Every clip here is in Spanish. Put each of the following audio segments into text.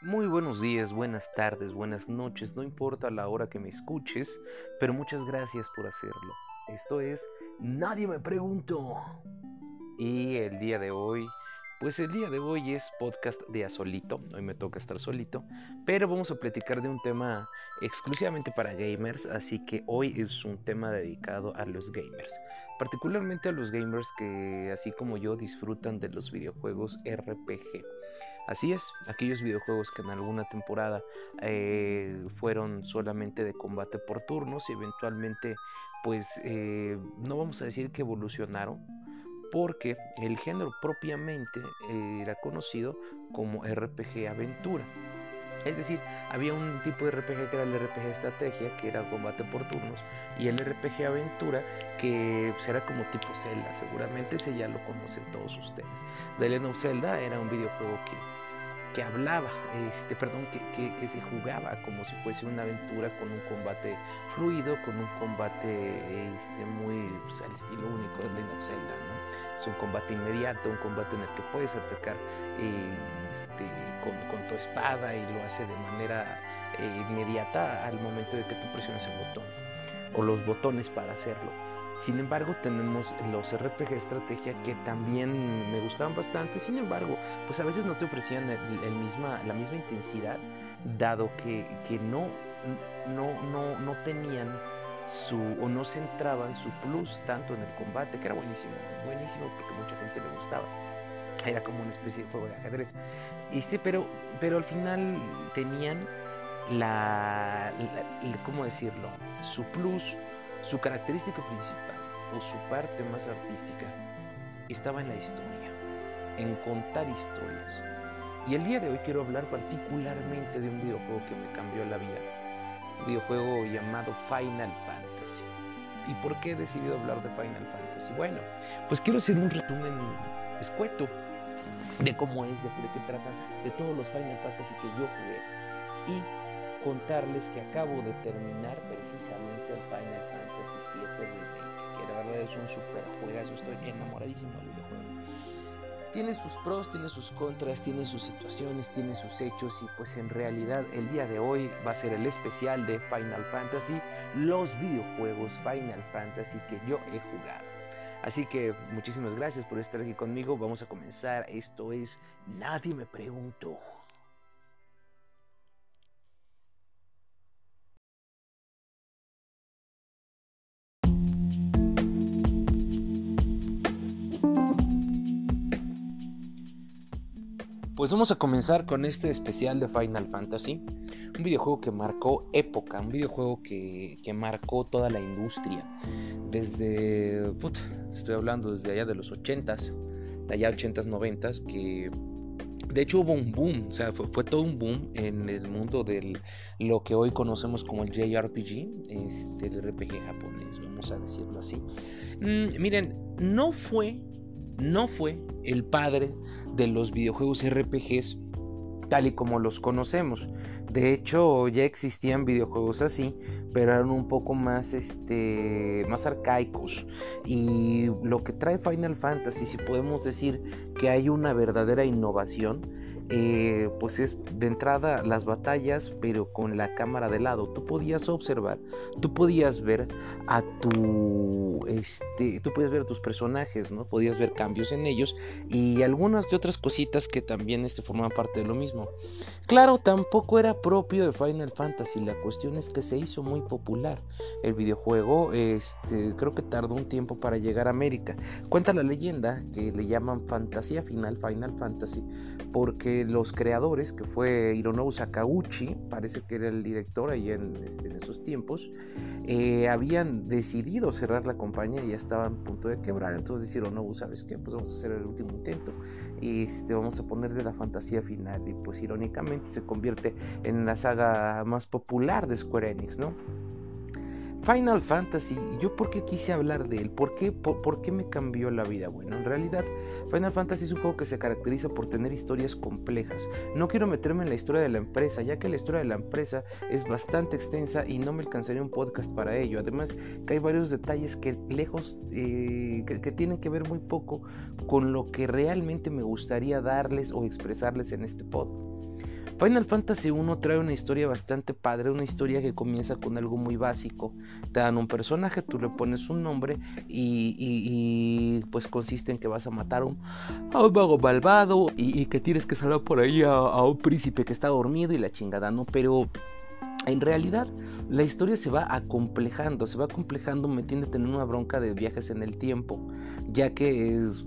Muy buenos días, buenas tardes, buenas noches, no importa la hora que me escuches, pero muchas gracias por hacerlo. Esto es Nadie me preguntó. Y el día de hoy, pues el día de hoy es podcast de a solito, hoy me toca estar solito, pero vamos a platicar de un tema exclusivamente para gamers, así que hoy es un tema dedicado a los gamers, particularmente a los gamers que así como yo disfrutan de los videojuegos RPG. Así es, aquellos videojuegos que en alguna temporada eh, fueron solamente de combate por turnos y eventualmente pues eh, no vamos a decir que evolucionaron porque el género propiamente eh, era conocido como RPG aventura. Es decir, había un tipo de RPG que era el RPG estrategia, que era combate por turnos, y el RPG aventura, que pues, era como tipo Zelda. Seguramente ese ya lo conocen todos ustedes. The Legend of Zelda era un videojuego que que hablaba, este, perdón, que, que, se jugaba como si fuese una aventura con un combate fluido, con un combate este, muy pues, al estilo único de Legend of Zelda, ¿no? Es un combate inmediato, un combate en el que puedes atacar este, con, con, tu espada y lo hace de manera eh, inmediata al momento de que tú presiones el botón o los botones para hacerlo. Sin embargo, tenemos los RPG estrategia que también me gustaban bastante. Sin embargo, pues a veces no te ofrecían el, misma, la misma intensidad, dado que, que no, no, no, no tenían su, o no centraban su plus tanto en el combate, que era buenísimo, buenísimo porque mucha gente le gustaba. Era como una especie de juego de ajedrez. Este, pero, pero al final tenían la, la ¿cómo decirlo? Su plus su característica principal o su parte más artística estaba en la historia, en contar historias. Y el día de hoy quiero hablar particularmente de un videojuego que me cambió la vida. Un videojuego llamado Final Fantasy. ¿Y por qué he decidido hablar de Final Fantasy? Bueno, pues quiero hacer un resumen escueto de cómo es, de, qué tratan, de todos los Final Fantasy que yo jugué. Y contarles que acabo de terminar precisamente el Final Fantasy verdad es un super juegazo, estoy enamoradísimo del videojuego. Tiene sus pros, tiene sus contras, tiene sus situaciones, tiene sus hechos y pues en realidad el día de hoy va a ser el especial de Final Fantasy, los videojuegos Final Fantasy que yo he jugado. Así que muchísimas gracias por estar aquí conmigo. Vamos a comenzar. Esto es Nadie me preguntó. Pues vamos a comenzar con este especial de Final Fantasy, un videojuego que marcó época, un videojuego que, marcó toda la industria, desde, estoy hablando desde allá de los 80s, de allá 80s, 90s, que de hecho hubo un boom, o sea, fue, todo un boom en el mundo de lo que hoy conocemos como el JRPG, este, el RPG japonés, vamos a decirlo así. Mm, miren, no fue no fue el padre de los videojuegos RPGs tal y como los conocemos. De hecho, ya existían videojuegos así, pero eran un poco más este más arcaicos. Y lo que trae Final Fantasy, si podemos decir que hay una verdadera innovación, eh, pues es de entrada las batallas, pero con la cámara de lado. Tú podías observar, tú podías ver a tu, este, tú podías ver a tus personajes, ¿no? Podías ver cambios en ellos y algunas de otras cositas que también este, formaban parte de lo mismo. Claro, tampoco era propio de Final Fantasy. La cuestión es que se hizo muy popular el videojuego. Este, creo que tardó un tiempo para llegar a América. Cuenta la leyenda que le llaman fantasía final, Final Fantasy, porque los creadores, que fue Hironobu Sakauchi, parece que era el director ahí en, este, esos tiempos, eh, habían decidido cerrar la compañía y ya estaban a punto de quebrar. Entonces dijeron, no, ¿sabes qué? Pues vamos a hacer el último intento y este, vamos a ponerle la fantasía final. Y pues irónicamente se convierte en la saga más popular de Square Enix, ¿no? Final Fantasy, ¿yo por qué quise hablar de él? ¿Por qué, por, qué me cambió la vida? Bueno, en realidad Final Fantasy es un juego que se caracteriza por tener historias complejas. No quiero meterme en la historia de la empresa, ya que la historia de la empresa es bastante extensa y no me alcanzaría un podcast para ello. Además, que hay varios detalles que lejos, eh, que, que tienen que ver muy poco con lo que realmente me gustaría darles o expresarles en este podcast. Final Fantasy 1 trae una historia bastante padre, una historia que comienza con algo muy básico. Te dan un personaje, tú le pones un nombre y, pues consiste en que vas a matar a un, mago malvado y, que tienes que salvar por ahí a, a un príncipe que está dormido y la chingada, ¿no? Pero en realidad, la historia se va acomplejando, se va acomplejando metiéndote en una bronca de viajes en el tiempo, ya que es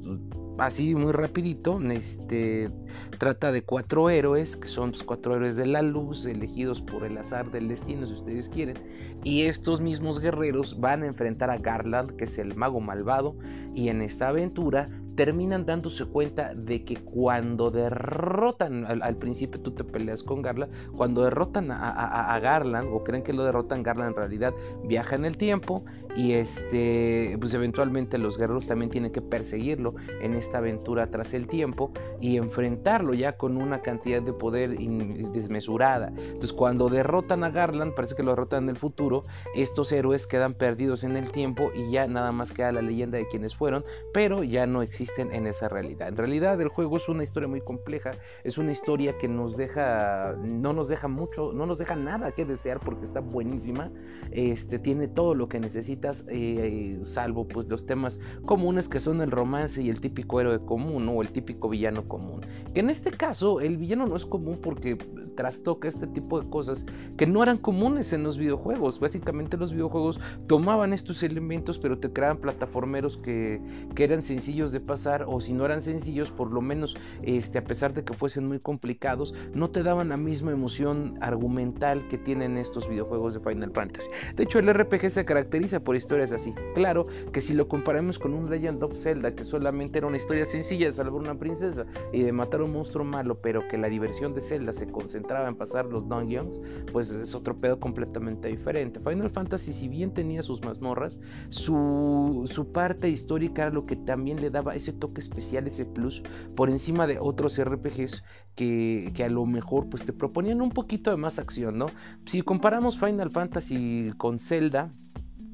así muy rapidito, este trata de cuatro héroes, que son los cuatro héroes de la luz, elegidos por el azar del destino, si ustedes quieren, y estos mismos guerreros van a enfrentar a Garland, que es el mago malvado, y en esta aventura terminan dándose cuenta de que cuando derrotan, al, principio tú te peleas con Garland, cuando derrotan a, Garland o creen que lo derrotan, Garland en realidad viaja en el tiempo y este, pues eventualmente los guerreros también tienen que perseguirlo en esta aventura tras el tiempo y enfrentarlo ya con una cantidad de poder desmesurada. Entonces cuando derrotan a Garland, parece que lo derrotan en el futuro, estos héroes quedan perdidos en el tiempo y ya nada más queda la leyenda de quienes fueron, pero ya no existe en esa realidad. En realidad el juego es una historia muy compleja, es una historia que nos deja, no nos deja mucho, no nos deja nada que desear porque está buenísima, este, tiene todo lo que necesitas, eh, salvo pues los temas comunes que son el romance y el típico héroe común o el típico villano común. Que en este caso el villano no es común porque trastoca este tipo de cosas que no eran comunes en los videojuegos. Básicamente los videojuegos tomaban estos elementos pero te creaban plataformeros que, que eran sencillos de pasar o si no eran sencillos, por lo menos este, a pesar de que fuesen muy complicados, no te daban la misma emoción argumental que tienen estos videojuegos de Final Fantasy. De hecho, el RPG se caracteriza por historias así. Claro que si lo comparamos con un Legend of Zelda, que solamente era una historia sencilla de salvar una princesa y de matar a un monstruo malo, pero que la diversión de Zelda se concentraba en pasar los dungeons, pues es otro pedo completamente diferente. Final Fantasy, si bien tenía sus mazmorras, su, su parte histórica era lo que también le daba ese toque especial, ese plus, por encima de otros RPGs que, que, a lo mejor pues te proponían un poquito de más acción, ¿no? Si comparamos Final Fantasy con Zelda,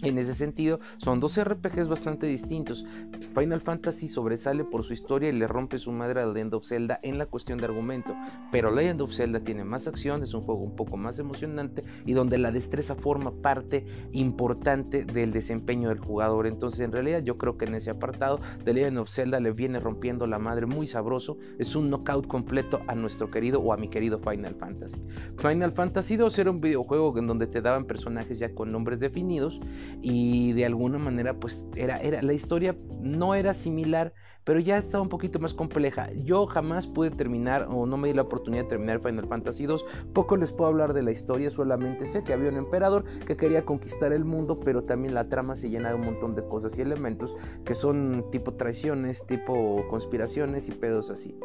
en ese sentido, son dos RPGs bastante distintos. Final Fantasy sobresale por su historia y le rompe su madre a Legend of Zelda en la cuestión de argumento, pero Legend of Zelda tiene más acción, es un juego un poco más emocionante y donde la destreza forma parte importante del desempeño del jugador. Entonces, en realidad, yo creo que en ese apartado de Legend of Zelda le viene rompiendo la madre muy sabroso. Es un knockout completo a nuestro querido o a mi querido Final Fantasy. Final Fantasy 2 era un videojuego en donde te daban personajes ya con nombres definidos y de alguna manera pues era, era la historia no era similar pero ya estaba un poquito más compleja. Yo jamás pude terminar o no me di la oportunidad de terminar Final Fantasy 2 poco les puedo hablar de la historia solamente sé que había un emperador que quería conquistar el mundo pero también la trama se llena de un montón de cosas y elementos que son tipo traiciones tipo conspiraciones y pedos así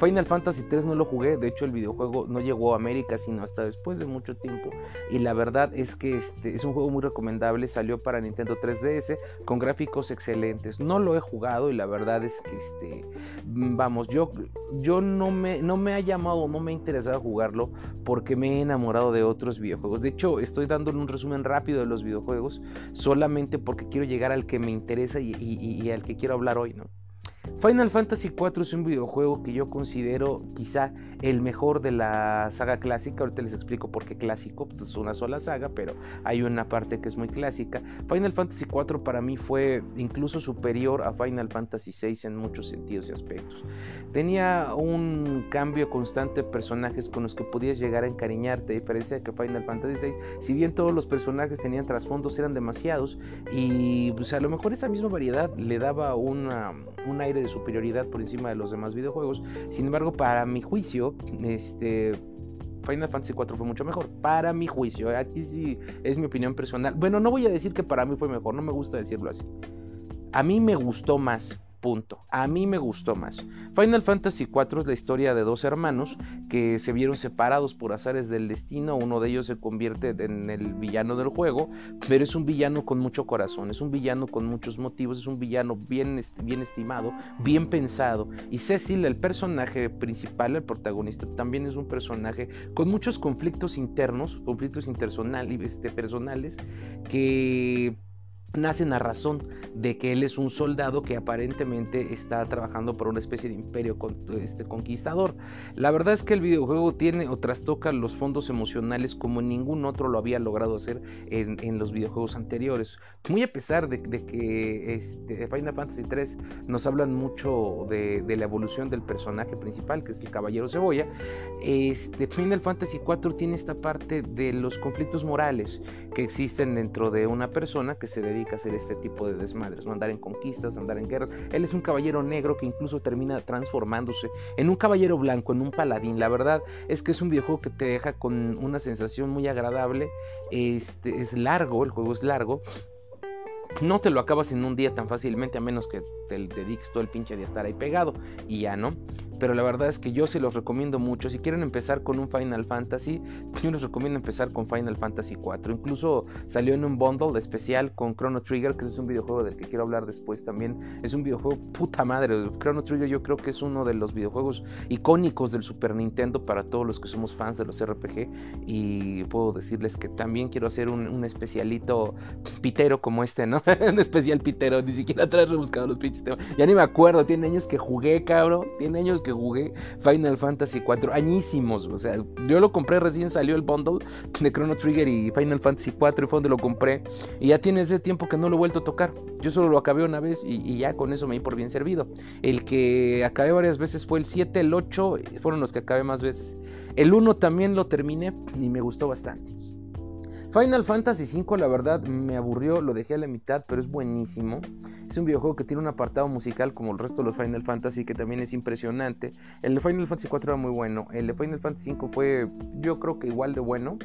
Final Fantasy 3 no lo jugué, de hecho el videojuego no llegó a América sino hasta después de mucho tiempo y la verdad es que este es un juego muy recomendable, salió para Nintendo 3DS con gráficos excelentes. No lo he jugado y la verdad es que este vamos, yo yo no me no me ha llamado, no me ha interesado jugarlo porque me he enamorado de otros videojuegos. De hecho, estoy dando un resumen rápido de los videojuegos solamente porque quiero llegar al que me interesa y al que quiero hablar hoy, ¿no? Final Fantasy IV es un videojuego que yo considero quizá el mejor de la saga clásica. Ahorita les explico por qué clásico, pues es una sola saga, pero hay una parte que es muy clásica. Final Fantasy IV para mí fue incluso superior a Final Fantasy VI en muchos sentidos y aspectos. Tenía un cambio constante de personajes con los que podías llegar a encariñarte, a diferencia de que Final Fantasy VI, si bien todos los personajes tenían trasfondos, eran demasiados y pues a lo mejor esa misma variedad le daba una, un de superioridad por encima de los demás videojuegos. Sin embargo, para mi juicio, este Final Fantasy 4 fue mucho mejor. Para mi juicio, aquí sí es mi opinión personal. Bueno, no voy a decir que para mí fue mejor, no me gusta decirlo así. A mí me gustó más Punto. A mí me gustó más. Final Fantasy IV es la historia de dos hermanos que se vieron separados por azares del destino. Uno de ellos se convierte en el villano del juego, pero es un villano con mucho corazón, es un villano con muchos motivos, es un villano bien, bien estimado, bien pensado. Y Cecil, el personaje principal, el protagonista, también es un personaje con muchos conflictos internos, conflictos interpersonales, este, personales, que nacen a razón de que él es un soldado que aparentemente está trabajando por una especie de imperio este, conquistador. La verdad es que el videojuego tiene o trastoca los fondos emocionales como ningún otro lo había logrado hacer en, los videojuegos anteriores. Muy a pesar de, que este, Final Fantasy 3 nos hablan mucho de, la evolución del personaje principal, que es el Caballero Cebolla, este, Final Fantasy 4 tiene esta parte de los conflictos morales que existen dentro de una persona que se dedica hacer este tipo de desmadres, ¿no? andar en conquistas, andar en guerras. Él es un caballero negro que incluso termina transformándose en un caballero blanco, en un paladín. La verdad es que es un videojuego que te deja con una sensación muy agradable. Este, es largo, el juego es largo. No te lo acabas en un día tan fácilmente, a menos que te dediques todo el pinche día a estar ahí pegado y ya, ¿no? Pero la verdad es que yo se los recomiendo mucho. Si quieren empezar con un Final Fantasy, yo les recomiendo empezar con Final Fantasy 4. Incluso salió en un bundle especial con Chrono Trigger, que es un videojuego del que quiero hablar después también. Es un videojuego puta madre. Chrono Trigger yo creo que es uno de los videojuegos icónicos del Super Nintendo para todos los que somos fans de los RPG. Y puedo decirles que también quiero hacer un, especialito pitero como este, ¿no? un especial pitero, ni siquiera traer rebuscado los pinches temas. Ya ni me acuerdo, tiene años que jugué, cabrón. Tiene años que jugué Final Fantasy 4, añísimos, o sea, yo lo compré recién salió el bundle de Chrono Trigger y Final Fantasy 4 y fue donde lo compré y ya tiene ese tiempo que no lo he vuelto a tocar. Yo solo lo acabé una vez y, ya con eso me di por bien servido. El que acabé varias veces fue el 7, el 8, fueron los que acabé más veces. El 1 también lo terminé y me gustó bastante. Final Fantasy V la verdad me aburrió, lo dejé a la mitad, pero es buenísimo. Es un videojuego que tiene un apartado musical como el resto de los Final Fantasy que también es impresionante. El de Final Fantasy IV era muy bueno, el de Final Fantasy V fue yo creo que igual de bueno.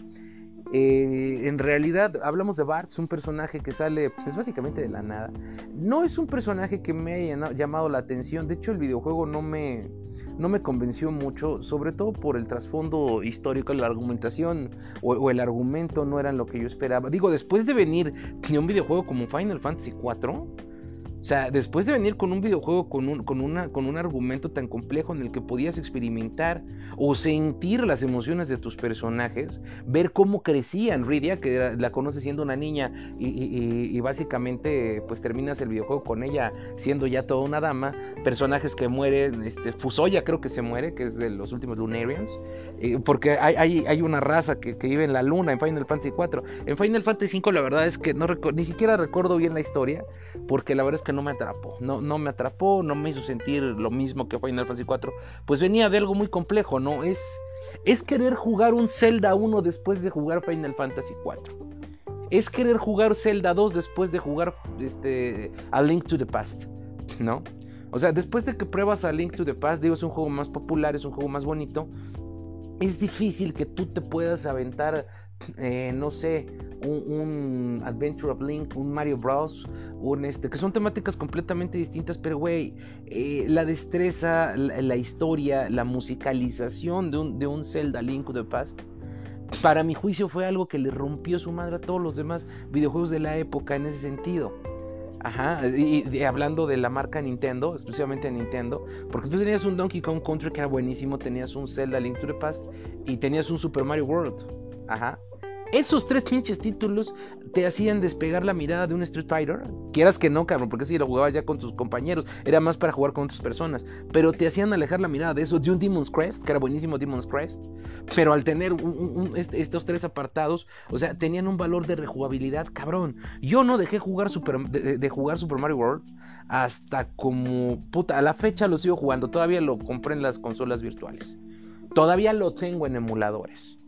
Eh, en realidad hablamos de Bart, un personaje que sale pues básicamente de la nada. No es un personaje que me haya llamado la atención, de hecho el videojuego no me, no me convenció mucho, sobre todo por el trasfondo histórico, la argumentación o, el argumento no eran lo que yo esperaba. Digo, después de venir de un videojuego como Final Fantasy IV, o sea, después de venir con un videojuego con un, con, una, con un argumento tan complejo en el que podías experimentar o sentir las emociones de tus personajes, ver cómo crecían, Ridia, que la conoce siendo una niña y, básicamente pues terminas el videojuego con ella siendo ya toda una dama, personajes que mueren, este, Fusoya creo que se muere, que es de los últimos Lunarians, eh, porque hay, hay, una raza que, vive en la luna en Final Fantasy 4. En Final Fantasy 5 la verdad es que no ni siquiera recuerdo bien la historia, porque la verdad es que no me atrapó. No, no me atrapó, no me hizo sentir lo mismo que Final Fantasy 4. Pues venía de algo muy complejo, ¿no? Es, es querer jugar un Zelda 1 después de jugar Final Fantasy 4. Es querer jugar Zelda 2 después de jugar este, A Link to the Past, ¿no? O sea, después de que pruebas A Link to the Past, digo, es un juego más popular, es un juego más bonito. Es difícil que tú te puedas aventar, eh, no sé, un, Adventure of Link, un Mario Bros, un este, que son temáticas completamente distintas, pero güey, eh, la destreza, la, historia, la musicalización de un, de un Zelda Link to the Past, para mi juicio fue algo que le rompió su madre a todos los demás videojuegos de la época en ese sentido. Ajá, y, hablando de la marca Nintendo, exclusivamente Nintendo, porque tú tenías un Donkey Kong Country que era buenísimo, tenías un Zelda Link to the Past y tenías un Super Mario World. Ajá. Esos tres pinches títulos te hacían despegar la mirada de un Street Fighter. Quieras que no, cabrón, porque si lo jugabas ya con tus compañeros, era más para jugar con otras personas. Pero te hacían alejar la mirada de eso, de un Demon's Crest, que era buenísimo Demon's Crest. Pero al tener estos tres apartados, o sea, tenían un valor de rejugabilidad, cabrón. Yo no dejé jugar Super, de, jugar Super Mario World hasta como. Puta, a la fecha lo sigo jugando. Todavía lo compré en las consolas virtuales. Todavía lo tengo en emuladores.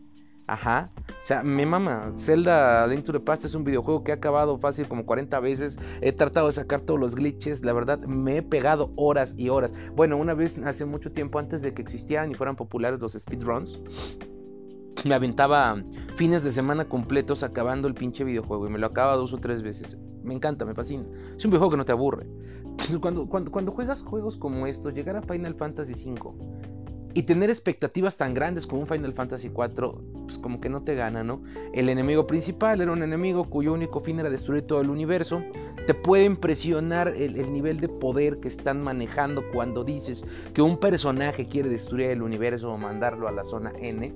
Ajá. O sea, mi mamá, Zelda Link to the Past es un videojuego que he acabado fácil como 40 veces. He tratado de sacar todos los glitches. La verdad, me he pegado horas y horas. Bueno, una vez hace mucho tiempo antes de que existieran y fueran populares los speedruns. Me aventaba fines de semana completos acabando el pinche videojuego y me lo acaba dos o tres veces. Me encanta, me fascina. Es un videojuego que no te aburre. Cuando, cuando, cuando juegas juegos como estos, llegar a Final Fantasy V y tener expectativas tan grandes como un Final Fantasy IV, pues como que no te gana, ¿no? El enemigo principal era un enemigo cuyo único fin era destruir todo el universo. Te puede impresionar el, nivel de poder que están manejando cuando dices que un personaje quiere destruir el universo o mandarlo a la zona N,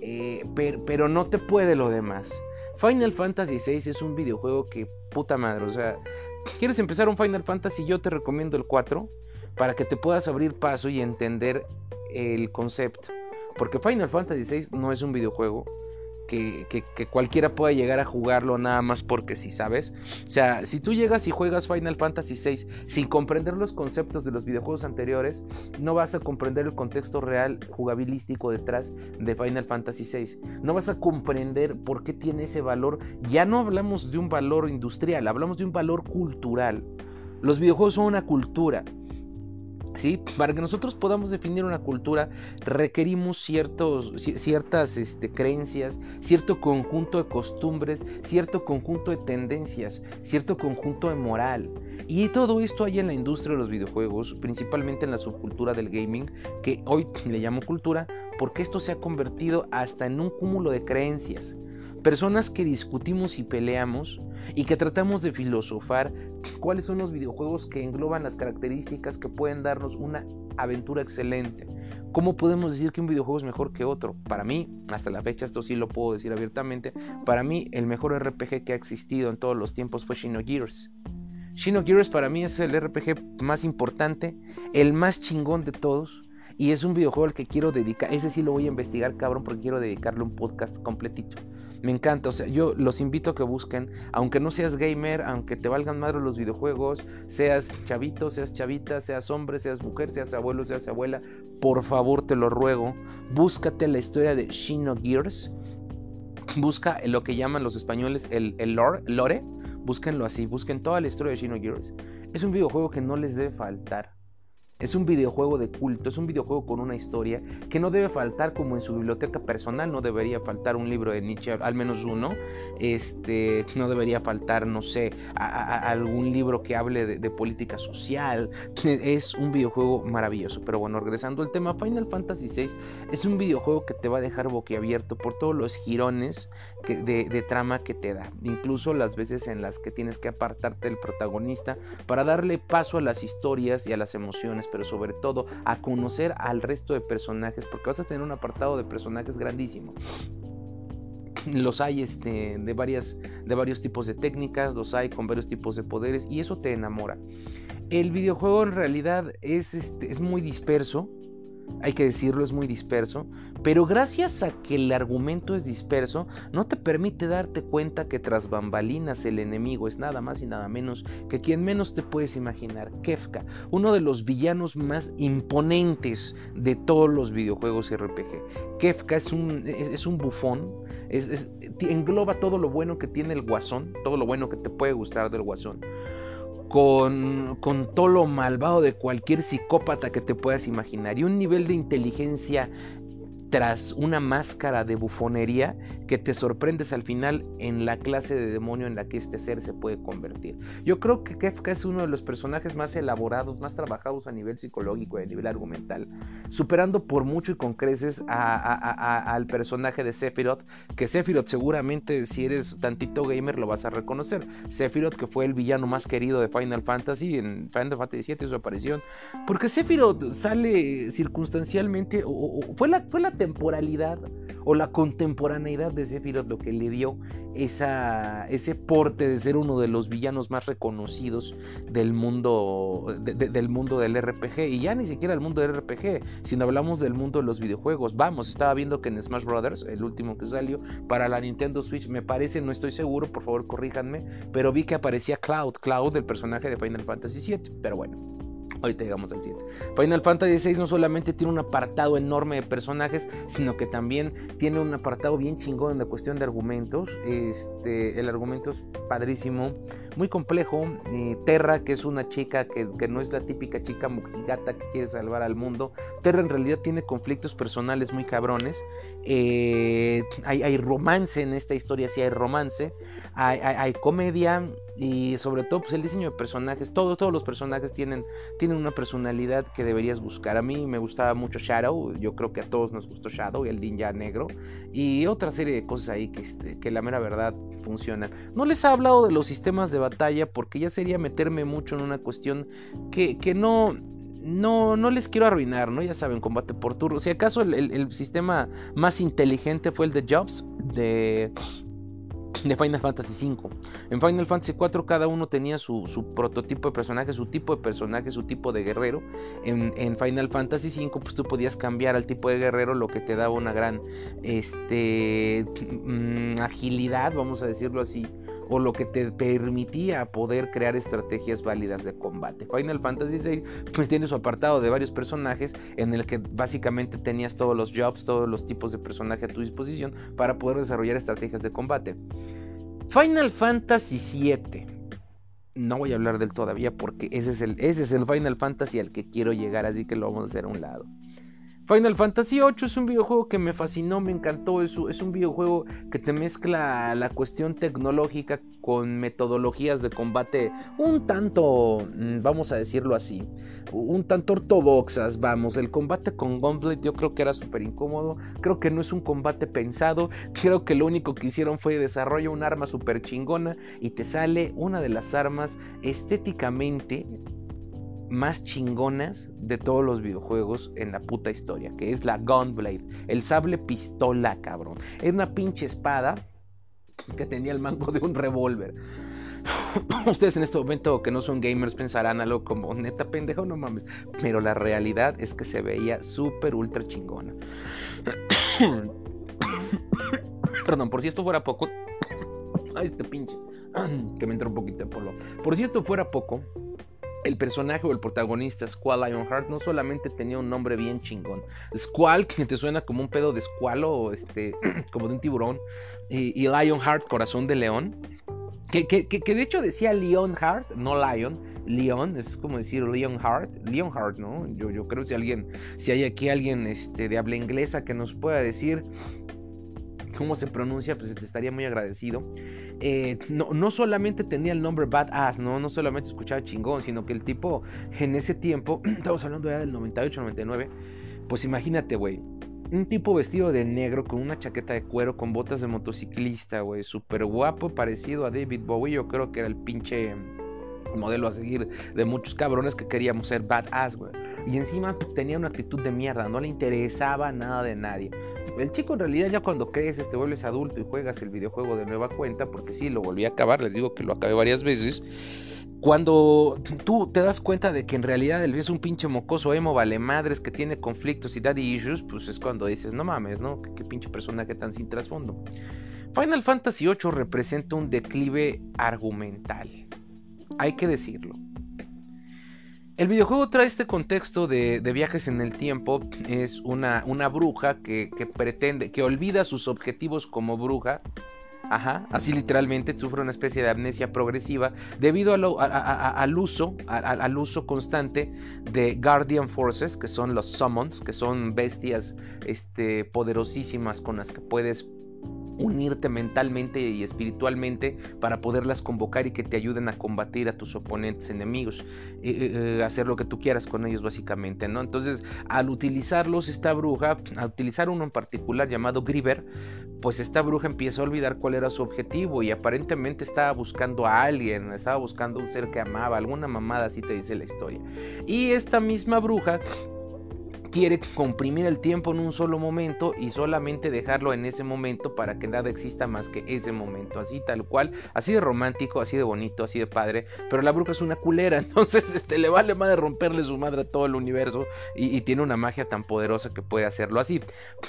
eh, pero no te puede lo demás. Final Fantasy VI es un videojuego que puta madre, o sea, ¿quieres empezar un Final Fantasy? Yo te recomiendo el 4 para que te puedas abrir paso y entender el concepto. Porque Final Fantasy VI no es un videojuego, que, cualquiera pueda llegar a jugarlo nada más porque si sabes. O sea, si tú llegas y juegas Final Fantasy VI sin comprender los conceptos de los videojuegos anteriores, no vas a comprender el contexto real jugabilístico detrás de Final Fantasy VI. No vas a comprender por qué tiene ese valor. Ya no hablamos de un valor industrial, hablamos de un valor cultural. Los videojuegos son una cultura. ¿Sí? Para que nosotros podamos definir una cultura requerimos ciertos, ciertas este, creencias, cierto conjunto de costumbres, cierto conjunto de tendencias, cierto conjunto de moral. Y todo esto hay en la industria de los videojuegos, principalmente en la subcultura del gaming, que hoy le llamo cultura, porque esto se ha convertido hasta en un cúmulo de creencias. Personas que discutimos y peleamos y que tratamos de filosofar cuáles son los videojuegos que engloban las características que pueden darnos una aventura excelente. ¿Cómo podemos decir que un videojuego es mejor que otro? Para mí, hasta la fecha, esto sí lo puedo decir abiertamente, para mí el mejor RPG que ha existido en todos los tiempos fue Shino Gears. Shino Gears para mí es el RPG más importante, el más chingón de todos. Y es un videojuego al que quiero dedicar. Ese sí lo voy a investigar, cabrón, porque quiero dedicarle un podcast completito. Me encanta, o sea, yo los invito a que busquen, aunque no seas gamer, aunque te valgan madre los videojuegos, seas chavito, seas chavita, seas hombre, seas mujer, seas abuelo, seas abuela, por favor te lo ruego, búscate la historia de Shino Gears, busca lo que llaman los españoles el, el lore, lore, búsquenlo así, busquen toda la historia de Shino Gears. Es un videojuego que no les debe faltar. Es un videojuego de culto, es un videojuego con una historia que no debe faltar como en su biblioteca personal, no debería faltar un libro de Nietzsche, al menos uno, este, no debería faltar, no sé, algún libro que hable de, política social, es un videojuego maravilloso. Pero bueno, regresando al tema, Final Fantasy VI es un videojuego que te va a dejar boquiabierto por todos los girones de, de trama que te da, incluso las veces en las que tienes que apartarte del protagonista para darle paso a las historias y a las emociones pero sobre todo a conocer al resto de personajes, porque vas a tener un apartado de personajes grandísimo los hay este, de, varias, de varios tipos de técnicas, los hay con varios tipos de poderes y eso te enamora. El videojuego en realidad es, este, es muy disperso, hay que decirlo, es muy disperso, pero gracias a que el argumento es disperso, no te permite darte cuenta que tras bambalinas el enemigo es nada más y nada menos que quien menos te puedes imaginar, Kefka, uno de los villanos más imponentes de todos los videojuegos RPG. Kefka es un, es, un bufón, es, engloba todo lo bueno que tiene el guasón, todo lo bueno que te puede gustar del guasón con, todo lo malvado de cualquier psicópata que te puedas imaginar. Y un nivel de inteligencia tras una máscara de bufonería que te sorprendes al final en la clase de demonio en la que este ser se puede convertir. Yo creo que Kefka es uno de los personajes más elaborados, más trabajados a nivel psicológico y a nivel argumental, superando por mucho y con creces al personaje de Sephiroth, que Sephiroth seguramente si eres tantito gamer lo vas a reconocer. Sephiroth que fue el villano más querido de Final Fantasy en Final Fantasy VII su aparición, porque Sephiroth sale circunstancialmente, o, fue la, fue la temporalidad o la contemporaneidad de Sephiroth lo que le dio ese porte de ser uno de los villanos más reconocidos del mundo, del mundo del RPG. Y ya ni siquiera el mundo del RPG, sino hablamos del mundo de los videojuegos. Vamos, estaba viendo que en Smash Brothers, el último que salió, para la Nintendo Switch, me parece, no estoy seguro, por favor corríjanme, pero vi que aparecía Cloud, Cloud, el personaje de Final Fantasy VII. Pero bueno. Ahorita llegamos al 7. Final Fantasy VI no solamente tiene un apartado enorme de personajes, sino que también tiene un apartado bien chingón en la cuestión de argumentos. Este, el argumento es padrísimo, muy complejo. Eh, Terra, que es una chica que, no es la típica chica mujigata que quiere salvar al mundo. Terra en realidad tiene conflictos personales muy cabrones. Eh, hay, romance en esta historia, sí hay romance. Hay, comedia y sobre todo pues, el diseño de personajes. Todos, todos los personajes tienen, tienen una personalidad que deberías buscar. A mí me gustaba mucho Shadow. Yo creo que a todos nos gustó Shadow y el ninja negro. Y otra serie de cosas ahí que, este, que la mera verdad funcionan. No les he hablado de los sistemas de batalla porque ya sería meterme mucho en una cuestión que, que no, no, no les quiero arruinar, ¿no? Ya saben, combate por turno. Si acaso el, sistema más inteligente fue el de Jobs, de, de Final Fantasy V. En Final Fantasy IV cada uno tenía su, prototipo de personaje, su tipo de personaje, su tipo de guerrero. En, Final Fantasy V pues tú podías cambiar al tipo de guerrero, lo que te daba una gran este, mm, agilidad, vamos a decirlo así, o lo que te permitía poder crear estrategias válidas de combate. Final Fantasy VI pues tiene su apartado de varios personajes en el que básicamente tenías todos los jobs, todos los tipos de personaje a tu disposición para poder desarrollar estrategias de combate. Final Fantasy VII. No voy a hablar del todavía porque ese es, el, ese es el Final Fantasy al que quiero llegar, así que lo vamos a hacer a un lado. Final Fantasy VIII es un videojuego que me fascinó, me encantó. Es, es, un videojuego que te mezcla la cuestión tecnológica con metodologías de combate un tanto, mm, vamos a decirlo así, un tanto ortodoxas. Vamos, el combate con Gunblade yo creo que era súper incómodo. Creo que no es un combate pensado. Creo que lo único que hicieron fue desarrollar un arma súper chingona y te sale una de las armas estéticamente más chingonas de todos los videojuegos en la puta historia, que es la Gunblade, el sable pistola, cabrón. Es una pinche espada que tenía el mango de un revólver. Ustedes en este momento que no son gamers pensarán algo como neta pendejo, no mames. Pero la realidad es que se veía súper ultra chingona. Perdón, por si esto fuera poco. Ay, este pinche. Que me entra un poquito de polo. Por si esto fuera poco el personaje o el protagonista, Squall Lionheart, no solamente tenía un nombre bien chingón. Squall, que te suena como un pedo de squalo, este, como de un tiburón, y, Lionheart, corazón de león. Que, de hecho decía Lionheart, no Lion, Leon, es como decir Lionheart, Lionheart, ¿no? Yo, yo creo que si alguien, si hay aquí alguien este, de habla inglesa que nos pueda decir cómo se pronuncia, pues te estaría muy agradecido. Eh, no, no, solamente tenía el nombre Badass, ¿no? no solamente escuchaba chingón, sino que el tipo en ese tiempo, estamos hablando ya del 98, 99, pues imagínate, güey. Un tipo vestido de negro con una chaqueta de cuero con botas de motociclista, güey. Súper guapo, parecido a David Bowie. Yo creo que era el pinche modelo a seguir de muchos cabrones que queríamos ser badass, güey. Y encima tenía una actitud de mierda, no le interesaba nada de nadie. El chico en realidad ya cuando creces, te vuelves adulto y juegas el videojuego de nueva cuenta, porque sí, lo volví a acabar, les digo que lo acabé varias veces. Cuando tú te das cuenta de que en realidad él es un pinche mocoso emo, vale madres, que tiene conflictos y daddy issues, pues es cuando dices, no mames, ¿no? Qué, qué pinche personaje tan sin trasfondo. Final Fantasy VIII representa un declive argumental. Hay que decirlo. El videojuego trae este contexto de, viajes en el tiempo. Es una, bruja que, pretende, que olvida sus objetivos como bruja. Ajá, así literalmente sufre una especie de amnesia progresiva debido al uso, al uso constante de Guardian Forces, que son los summons, que son bestias este, poderosísimas con las que puedes unirte mentalmente y espiritualmente para poderlas convocar y que te ayuden a combatir a tus oponentes enemigos, eh, eh, eh, hacer lo que tú quieras con ellos básicamente, ¿no? Entonces, al utilizarlos, esta bruja, al utilizar uno en particular llamado Griver, pues esta bruja empieza a olvidar cuál era su objetivo y aparentemente estaba buscando a alguien, estaba buscando un ser que amaba, alguna mamada así te dice la historia. Y esta misma bruja quiere comprimir el tiempo en un solo momento y solamente dejarlo en ese momento para que nada exista más que ese momento, así tal cual, así de romántico, así de bonito, así de padre, pero la bruja es una culera, entonces este, le vale más de romperle su madre a todo el universo y, tiene una magia tan poderosa que puede hacerlo así.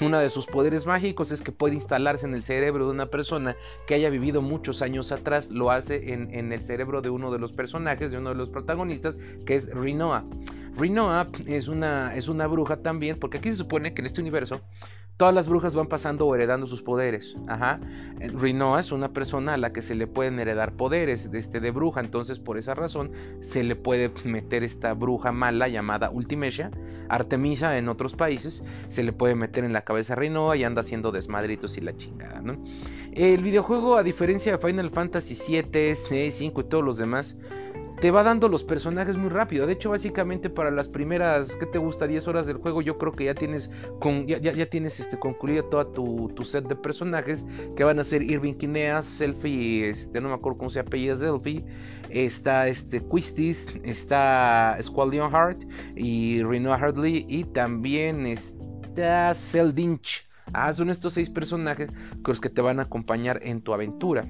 Uno de sus poderes mágicos es que puede instalarse en el cerebro de una persona que haya vivido muchos años atrás, lo hace en, en el cerebro de uno de los personajes, de uno de los protagonistas, que es Rinoa. Rinoa es una, es una bruja también, porque aquí se supone que en este universo todas las brujas van pasando o heredando sus poderes. Ajá. Rinoa es una persona a la que se le pueden heredar poderes de, este, de bruja, entonces por esa razón se le puede meter esta bruja mala llamada Ultimecia, Artemisa en otros países, se le puede meter en la cabeza a Rinoa y anda haciendo desmadritos y la chingada, ¿no? El videojuego, a diferencia de Final Fantasy 7, 6, 5 y todos los demás, te va dando los personajes muy rápido. De hecho, básicamente para las primeras, ¿qué te gusta? 10 horas del juego, yo creo que ya tienes, ya, tienes este, concluida toda tu, set de personajes que van a ser Irving Kinea, Selfie, este, no me acuerdo cómo se apellida Selfie, está este, Quistis, está Squall Heart y Renoa Hartley y también está Seldinch. Ah, son estos seis personajes los que te van a acompañar en tu aventura.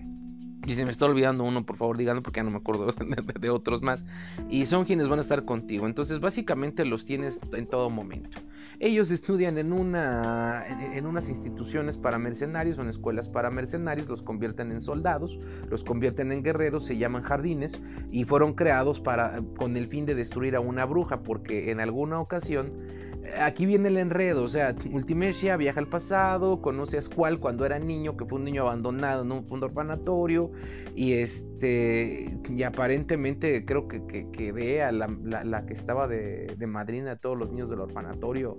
Y se me está olvidando uno, por favor díganlo porque ya no me acuerdo de, otros más. Y son quienes van a estar contigo. Entonces básicamente los tienes en todo momento. Ellos estudian en, una, en, unas instituciones para mercenarios en escuelas para mercenarios, los convierten en soldados, los convierten en guerreros, se llaman jardines y fueron creados para, con el fin de destruir a una bruja porque en alguna ocasión aquí viene el enredo, o sea, Ultimecia viaja al pasado, conoce a Squall cuando era niño, que fue un niño abandonado en un, orfanatorio, y este, y aparentemente creo que, que, ve a la, que estaba de, madrina a todos los niños del orfanatorio,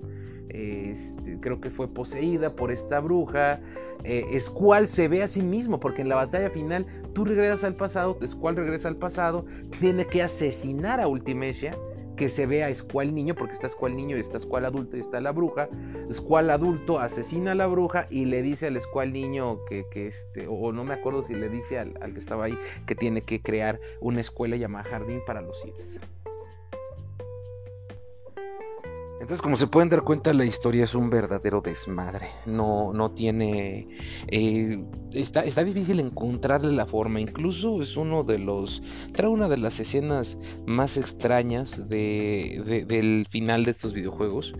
este, creo que fue poseída por esta bruja, eh, se ve a sí mismo, porque en la batalla final tú regresas al pasado, Squall regresa al pasado, tiene que asesinar a Ultimecia, que se vea a Squall niño, porque está Squall niño y está Squall adulto y está la bruja. Squall adulto asesina a la bruja y le dice al Squall niño que, que este, o no me acuerdo si le dice al, que estaba ahí que tiene que crear una escuela llamada Jardín para los Sith. Entonces, como se pueden dar cuenta, la historia es un verdadero desmadre. No, no tiene. Eh, está, está difícil encontrarle la forma. Incluso es uno de los. Trae una de las escenas más extrañas de, del final de estos videojuegos.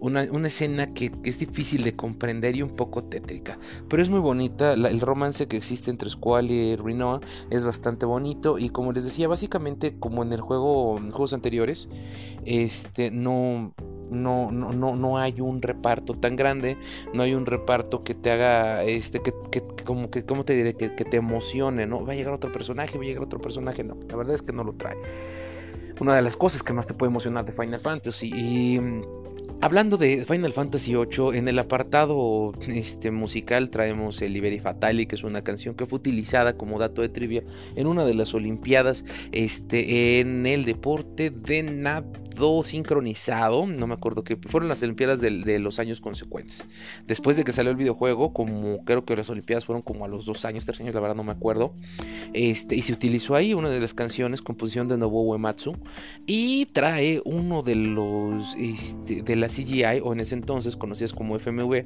Una, escena que, es difícil de comprender y un poco tétrica. Pero es muy bonita. el romance que existe entre Squall y Rinoa es bastante bonito. Y como les decía, básicamente, como en el juego, en juegos anteriores, este no no, no, no, no hay un reparto tan grande, no hay un reparto que te haga, este, que, que como que, ¿cómo te diré? Que, que, te emocione, ¿no? Va a llegar otro personaje, va a llegar otro personaje, no, la verdad es que no lo trae. Una de las cosas que más te puede emocionar de Final Fantasy y Hablando de Final Fantasy VIII, en el apartado este, musical traemos el Liberi Fatali, que es una canción que fue utilizada como dato de trivia en una de las Olimpiadas este, en el deporte de sincronizado. No me acuerdo que fueron las Olimpiadas de, los años consecuentes. Después de que salió el videojuego, como creo que las Olimpiadas fueron como a los dos años, tres años, la verdad no me acuerdo. Este, y se utilizó ahí una de las canciones, composición de Nobuo Uematsu, y trae uno de los este, de las CGI, o en ese entonces conocidas como FMV,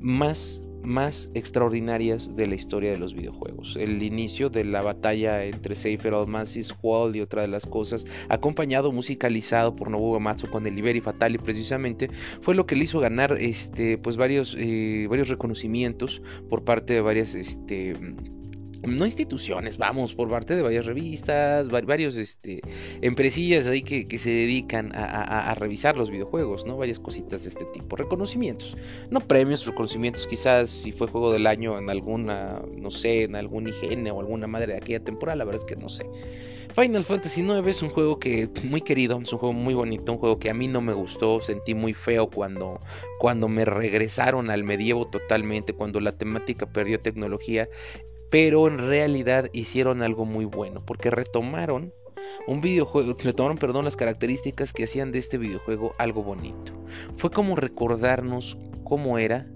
más más extraordinarias de la historia de los videojuegos. El inicio de la batalla entre Seifer Masis Squall y otra de las cosas, acompañado, musicalizado por Nobuo Uematsu con el Liberi Fatali precisamente, fue lo que le hizo ganar este, pues varios, eh, varios reconocimientos por parte de varias este, no instituciones, vamos, por parte de varias revistas, varios este, empresillas ahí que, se dedican a, revisar los videojuegos, ¿no? Varias cositas de este tipo. Reconocimientos, no premios, reconocimientos, quizás si fue juego del año en alguna, no sé, en algún IGN o alguna madre de aquella temporada, la verdad es que no sé. Final Fantasy IX es un juego que muy querido, es un juego muy bonito, un juego que a mí no me gustó, sentí muy feo cuando, cuando me regresaron al medievo totalmente, cuando la temática perdió tecnología pero en realidad hicieron algo muy bueno, porque retomaron un videojuego, retomaron, perdón, las características que hacían de este videojuego algo bonito. Fue como recordarnos cómo era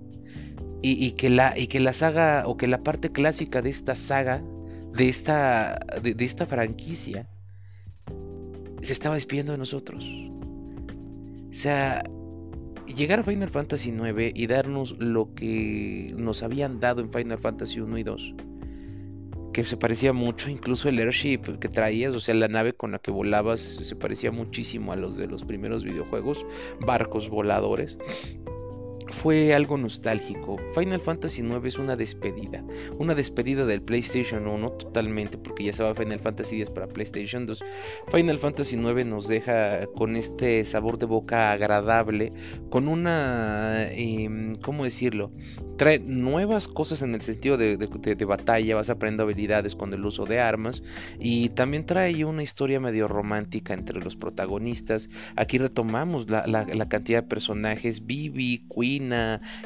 y, que, la, y que la saga o que la parte clásica de esta saga, de esta, de, esta franquicia, se estaba despidiendo de nosotros. O sea, llegar a Final Fantasy IX y darnos lo que nos habían dado en Final Fantasy 1 y 2 que se parecía mucho, incluso el airship que traías, o sea, la nave con la que volabas se parecía muchísimo a los de los primeros videojuegos, barcos voladores fue algo nostálgico. Final Fantasy IX es una despedida, una despedida del PlayStation 1 totalmente, porque ya se va Final Fantasy X para PlayStation 2. Final Fantasy IX nos deja con este sabor de boca agradable, con una, em, ¿cómo decirlo? Trae nuevas cosas en el sentido de, batalla, vas aprendiendo habilidades con el uso de armas y también trae una historia medio romántica entre los protagonistas. Aquí retomamos la, la cantidad de personajes, Vivi, Queen,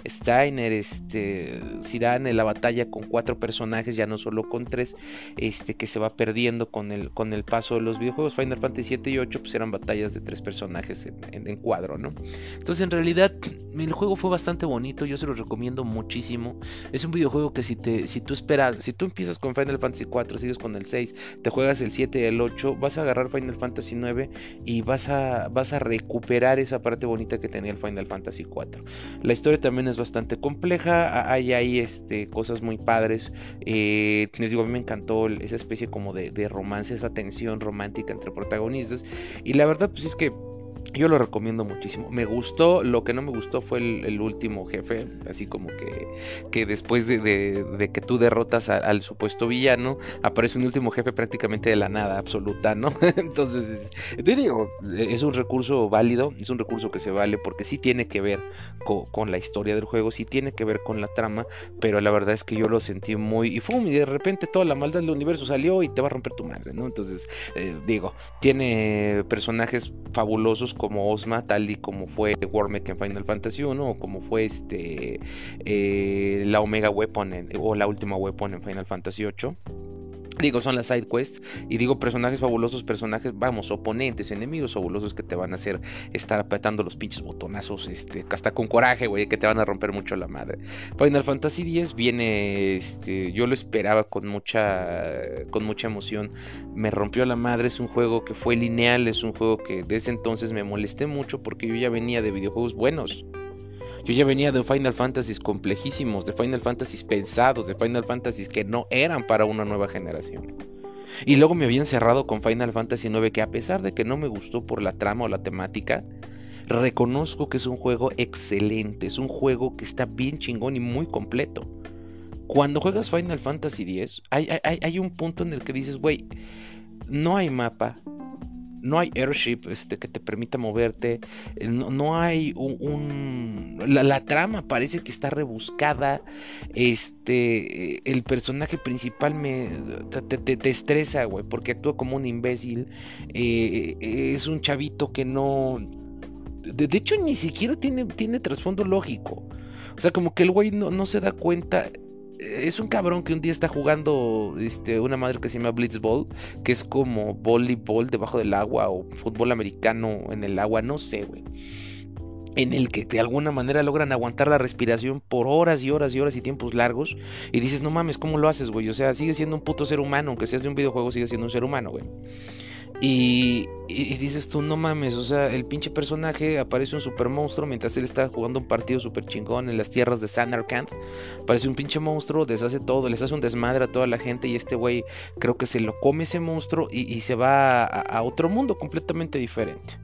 Steiner, este, Sirane, la batalla con cuatro personajes, ya no solo con tres, este, que se va perdiendo con el, con el paso de los videojuegos. Final Fantasy 7 y 8 pues eran batallas de tres personajes en, cuadro, ¿no? Entonces en realidad el juego fue bastante bonito, yo se lo recomiendo muchísimo. Es un videojuego que si, te, si tú esperas, si tú empiezas con Final Fantasy 4, sigues con el 6, te juegas el 7 y el 8, vas a agarrar Final Fantasy 9 y vas a, vas a recuperar esa parte bonita que tenía el Final Fantasy 4. La historia también es bastante compleja, hay ahí este, cosas muy padres. Eh, les digo, a mí me encantó esa especie como de, de romance, esa tensión romántica entre protagonistas. Y la verdad, pues es que yo lo recomiendo muchísimo. Me gustó, lo que no me gustó fue el, último jefe, así como que, que después de, que tú derrotas al supuesto villano, aparece un último jefe prácticamente de la nada absoluta, ¿no? Entonces, te digo, es un recurso válido, es un recurso que se vale porque sí tiene que ver con, la historia del juego, sí tiene que ver con la trama, pero la verdad es que yo lo sentí muy... Y fum, y de repente toda la maldad del universo salió y te va a romper tu madre, ¿no? Entonces, eh, digo, tiene personajes fabulosos como Osma, tal y como fue Warmech en Final Fantasy 1 o como fue este eh, la Omega Weapon o la última Weapon en Final Fantasy 8. Digo, son las side quests. Y digo, personajes fabulosos, personajes, vamos, oponentes, enemigos fabulosos que te van a hacer estar apretando los pinches botonazos, este, hasta con coraje, güey, que te van a romper mucho la madre. Final Fantasy X viene, este, yo lo esperaba con mucha, con mucha emoción. Me rompió la madre, es un juego que fue lineal, es un juego que desde entonces me molesté mucho porque yo ya venía de videojuegos buenos. Yo ya venía de Final Fantasies complejísimos, de Final Fantasies pensados, de Final Fantasies que no eran para una nueva generación. Y luego me habían cerrado con Final Fantasy IX que a pesar de que no me gustó por la trama o la temática, reconozco que es un juego excelente, es un juego que está bien chingón y muy completo. Cuando juegas Final Fantasy X, hay, hay un punto en el que dices, güey, no hay mapa, no hay airship este, que te permita moverte, eh, no, hay un... la, trama parece que está rebuscada, este, el personaje principal me, te, estresa, güey, porque actúa como un imbécil, eh, es un chavito que no... De, hecho, ni siquiera tiene, tiene trasfondo lógico. O sea, como que el güey no, no se da cuenta es un cabrón que un día está jugando este, una madre que se llama Blitzball, que es como voleibol debajo del agua o fútbol americano en el agua, no sé, güey. En el que de alguna manera logran aguantar la respiración por horas y horas y horas y tiempos largos. Y dices, no mames, ¿cómo lo haces, güey? O sea, sigue siendo un puto ser humano, aunque seas de un videojuego, sigue siendo un ser humano, güey. Y, dices tú, no mames, o sea, el pinche personaje aparece un super monstruo mientras él está jugando un partido super chingón en las tierras de Sanarkand. Aparece un pinche monstruo, deshace todo, les hace un desmadre a toda la gente y este güey creo que se lo come ese monstruo y, se va a, otro mundo completamente diferente.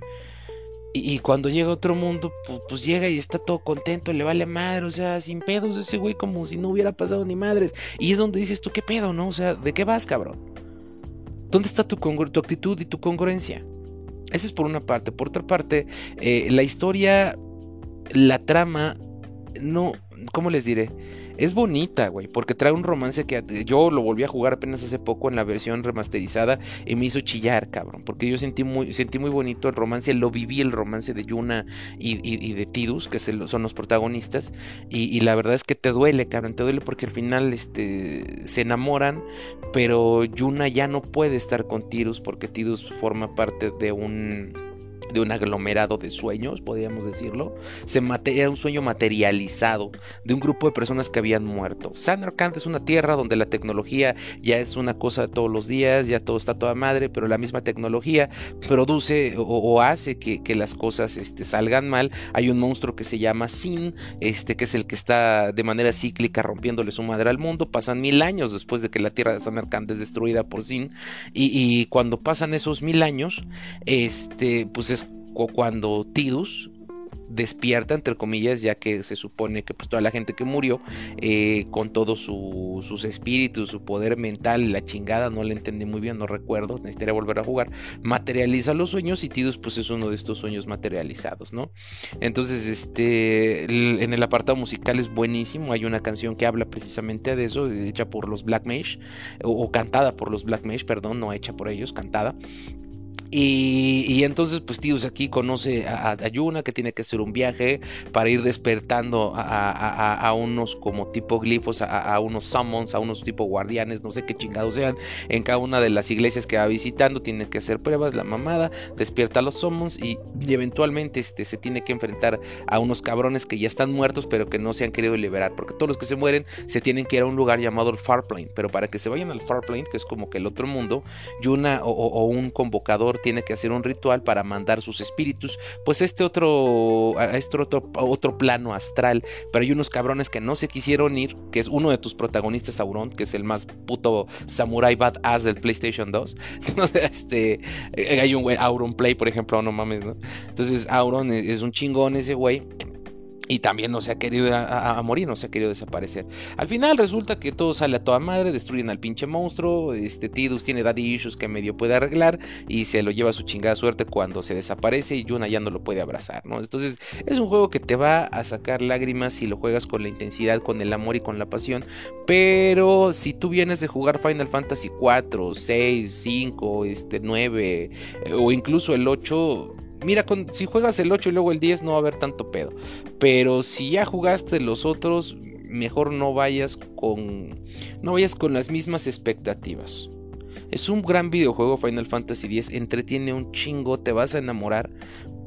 Y, cuando llega a otro mundo, pues, pues, llega y está todo contento, le vale madre, o sea, sin pedos ese güey como si no hubiera pasado ni madres. Y es donde dices tú, ¿qué pedo, no? O sea, ¿de qué vas, cabrón? ¿Dónde está tu, tu actitud y tu congruencia? Esa es por una parte. Por otra parte, eh, la historia, la trama, no, ¿cómo les diré? Es bonita, güey, porque trae un romance que yo lo volví a jugar apenas hace poco en la versión remasterizada y me hizo chillar, cabrón, porque yo sentí muy, sentí muy bonito el romance, lo viví el romance de Yuna y, de Tidus, que son los protagonistas, y, la verdad es que te duele, cabrón, te duele porque al final este, se enamoran, pero Yuna ya no puede estar con Tidus porque Tidus forma parte de un de un aglomerado de sueños, podríamos decirlo. Se era un sueño materializado de un grupo de personas que habían muerto. Sanarkand es una tierra donde la tecnología ya es una cosa de todos los días, ya todo está toda madre, pero la misma tecnología produce o, hace que, las cosas este, salgan mal. Hay un monstruo que se llama Sin, este, que es el que está de manera cíclica rompiéndole su madre al mundo. Pasan mil años después de que la tierra de Sanarkand es destruida por Sin. Y, y cuando pasan esos mil años, este, pues es cuando Tidus despierta, entre comillas, ya que se supone que pues, toda la gente que murió, eh, con todos sus espíritus, su poder mental, la chingada, no le entendí muy bien, no recuerdo, necesitaría volver a jugar, materializa los sueños y Tidus pues es uno de estos sueños materializados, ¿no? Entonces, este, en el apartado musical es buenísimo, hay una canción que habla precisamente de eso, hecha por los Black Mage, o, cantada por los Black Mage, perdón, no hecha por ellos, cantada. Y, entonces, pues Tíos aquí conoce a, Yuna que tiene que hacer un viaje para ir despertando a, unos como tipo glifos, a, unos summons, a unos tipo guardianes, no sé qué chingados sean, en cada una de las iglesias que va visitando. Tiene que hacer pruebas, la mamada, despierta a los summons y, eventualmente este, se tiene que enfrentar a unos cabrones que ya están muertos, pero que no se han querido liberar. Porque todos los que se mueren se tienen que ir a un lugar llamado el Farplane. Pero para que se vayan al Farplane, que es como que el otro mundo, Yuna o un convocador tiene que hacer un ritual para mandar sus espíritus, pues este otro, este otro, otro plano astral. Pero hay unos cabrones que no se quisieron ir, que es uno de tus protagonistas, Auron, que es el más puto samurai badass del PlayStation 2. este, eh, hay un güey, Auron Play, por ejemplo, no mames, ¿no? Entonces, Auron es un chingón ese güey y también no se ha querido a, morir, no se ha querido desaparecer. Al final resulta que todo sale a toda madre, destruyen al pinche monstruo, este Tidus tiene daddy issues que medio puede arreglar y se lo lleva a su chingada suerte cuando se desaparece y Yuna ya no lo puede abrazar, ¿no? Entonces es un juego que te va a sacar lágrimas si lo juegas con la intensidad, con el amor y con la pasión, pero si tú vienes de jugar Final Fantasy 4, 6, 5, este 9 eh, o incluso el 8 Mira, si juegas el 8 y luego el 10 no va a haber tanto pedo. Pero si ya jugaste los otros, mejor no vayas con no vayas con las mismas expectativas. Es un gran videojuego Final Fantasy X, entretiene un chingo, te vas a enamorar,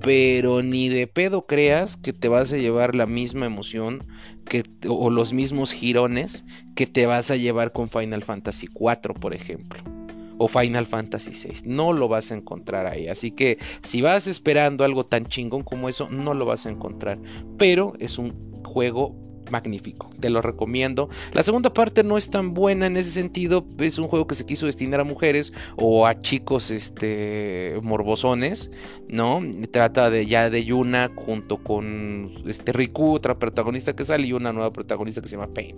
pero ni de pedo creas que te vas a llevar la misma emoción que, o los mismos girones que te vas a llevar con Final Fantasy 4, por ejemplo o Final Fantasy VI. No lo vas a encontrar ahí. Así que si vas esperando algo tan chingón como eso, no lo vas a encontrar. Pero es un juego magnífico, te lo recomiendo. La segunda parte no es tan buena en ese sentido, es un juego que se quiso destinar a mujeres o a chicos este morbosones, ¿no? Trata de ya de Yuna junto con este Riku, otra protagonista que sale y una nueva protagonista que se llama Pain.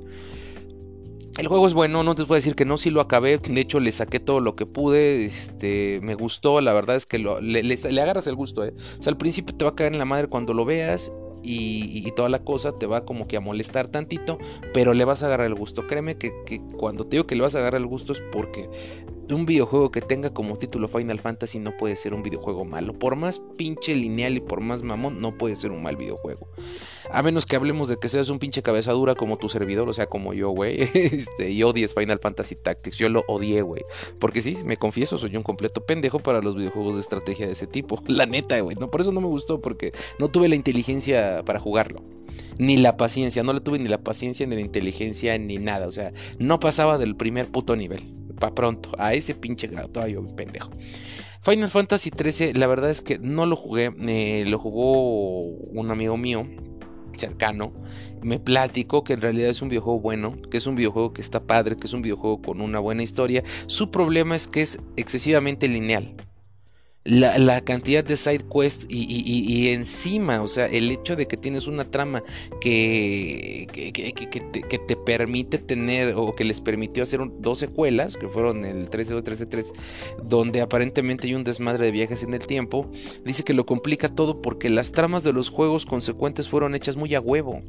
El juego es bueno, no te puedo decir que no, sí lo acabé, de hecho le saqué todo lo que pude, este, me gustó, la verdad es que le, agarras el gusto, ¿eh? o sea, al principio te va a caer en la madre cuando lo veas y, toda la cosa te va como que a molestar tantito, pero le vas a agarrar el gusto, créeme que, que cuando te digo que le vas a agarrar el gusto es porque un videojuego que tenga como título Final Fantasy no puede ser un videojuego malo. Por más pinche lineal y por más mamón, no puede ser un mal videojuego. A menos que hablemos de que seas un pinche cabezadura como tu servidor, o sea, como yo, güey. Este, y odies Final Fantasy Tactics. Yo lo odié, güey. Porque sí, me confieso, soy un completo pendejo para los videojuegos de estrategia de ese tipo. La neta, güey. No, por eso no me gustó, porque no tuve la inteligencia para jugarlo ni la paciencia, no le tuve ni la paciencia ni la inteligencia ni nada, o sea, no pasaba del primer puto nivel para pronto, a ese pinche grado, todavía un pendejo. Final Fantasy XIII, la verdad es que no lo jugué, eh, lo jugó un amigo mío cercano, me platicó que en realidad es un videojuego bueno, que es un videojuego que está padre, que es un videojuego con una buena historia. Su problema es que es excesivamente lineal la, cantidad de side quests y, encima, o sea, el hecho de que tienes una trama que, que, te, permite tener o que les permitió hacer dos secuelas, que fueron el 13 o 13 3, donde aparentemente hay un desmadre de viajes en el tiempo, dice que lo complica todo porque las tramas de los juegos consecuentes fueron hechas muy a huevo.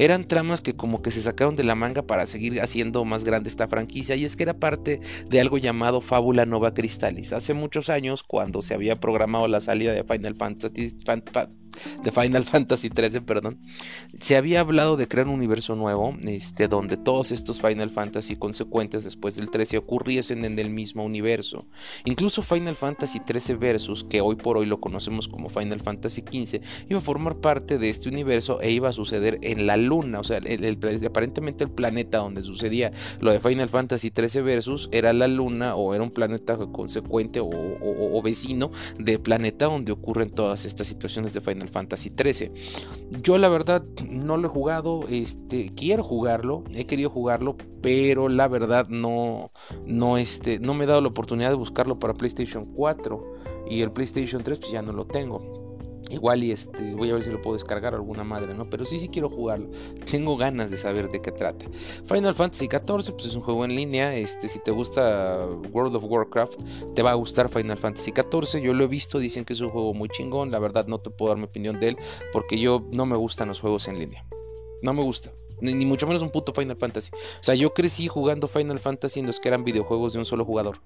Eran tramas que como que se sacaron de la manga para seguir haciendo más grande esta franquicia y es que era parte de algo llamado Fábula Nova Crystallis. Hace muchos años, cuando se había programado la salida de Final Fantasy, de Final Fantasy XIII, perdón, se había hablado de crear un universo nuevo, este, donde todos estos Final Fantasy consecuentes después del 13 ocurriesen en el mismo universo. Incluso Final Fantasy XIII Versus, que hoy por hoy lo conocemos como Final Fantasy XV, iba a formar parte de este universo e iba a suceder en la luna, o sea, aparentemente el planeta donde sucedía lo de Final Fantasy XIII Versus era la luna o era un planeta consecuente o vecino del planeta donde ocurren todas estas situaciones de Final Fantasy 13. Yo la verdad no lo he jugado, este, quiero jugarlo, he querido jugarlo, pero la verdad no, no, este, no me he dado la oportunidad de buscarlo para PlayStation 4 y el PlayStation 3 pues ya no lo tengo. Igual y este, voy a ver si lo puedo descargar alguna madre, ¿no? Pero sí, sí quiero jugarlo. Tengo ganas de saber de qué trata. Final Fantasy XIV, pues es un juego en línea. Este, si te gusta World of Warcraft, te va a gustar Final Fantasy XIV. Yo lo he visto, dicen que es un juego muy chingón. La verdad no te puedo dar mi opinión de él porque yo no me gustan los juegos en línea. No me gusta. Ni, mucho menos un puto Final Fantasy. O sea, yo crecí jugando Final Fantasy en los que eran videojuegos de un solo jugador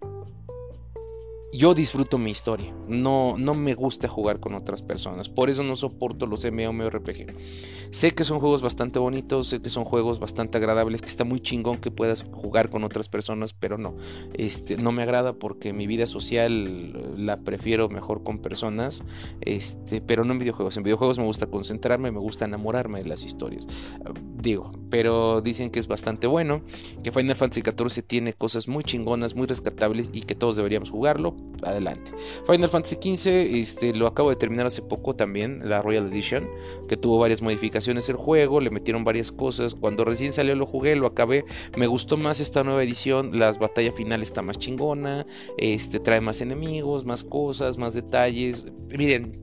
yo disfruto mi historia. No, no me gusta jugar con otras personas. Por eso no soporto los MMORPG. Sé que son juegos bastante bonitos, sé que son juegos bastante agradables, que está muy chingón que puedas jugar con otras personas, pero no. Este, no me agrada porque mi vida social la prefiero mejor con personas, este, pero no en videojuegos. En videojuegos me gusta concentrarme, me gusta enamorarme de las historias. Digo, pero dicen que es bastante bueno, que Final Fantasy XIV tiene cosas muy chingonas, muy rescatables y que todos deberíamos jugarlo adelante. Final Fantasy XV, este, lo acabo de terminar hace poco también, la Royal Edition, que tuvo varias modificaciones el juego, le metieron varias cosas. Cuando recién salió lo jugué, lo acabé. Me gustó más esta nueva edición, las batallas finales está más chingona, este, trae más enemigos, más cosas, más detalles. Miren,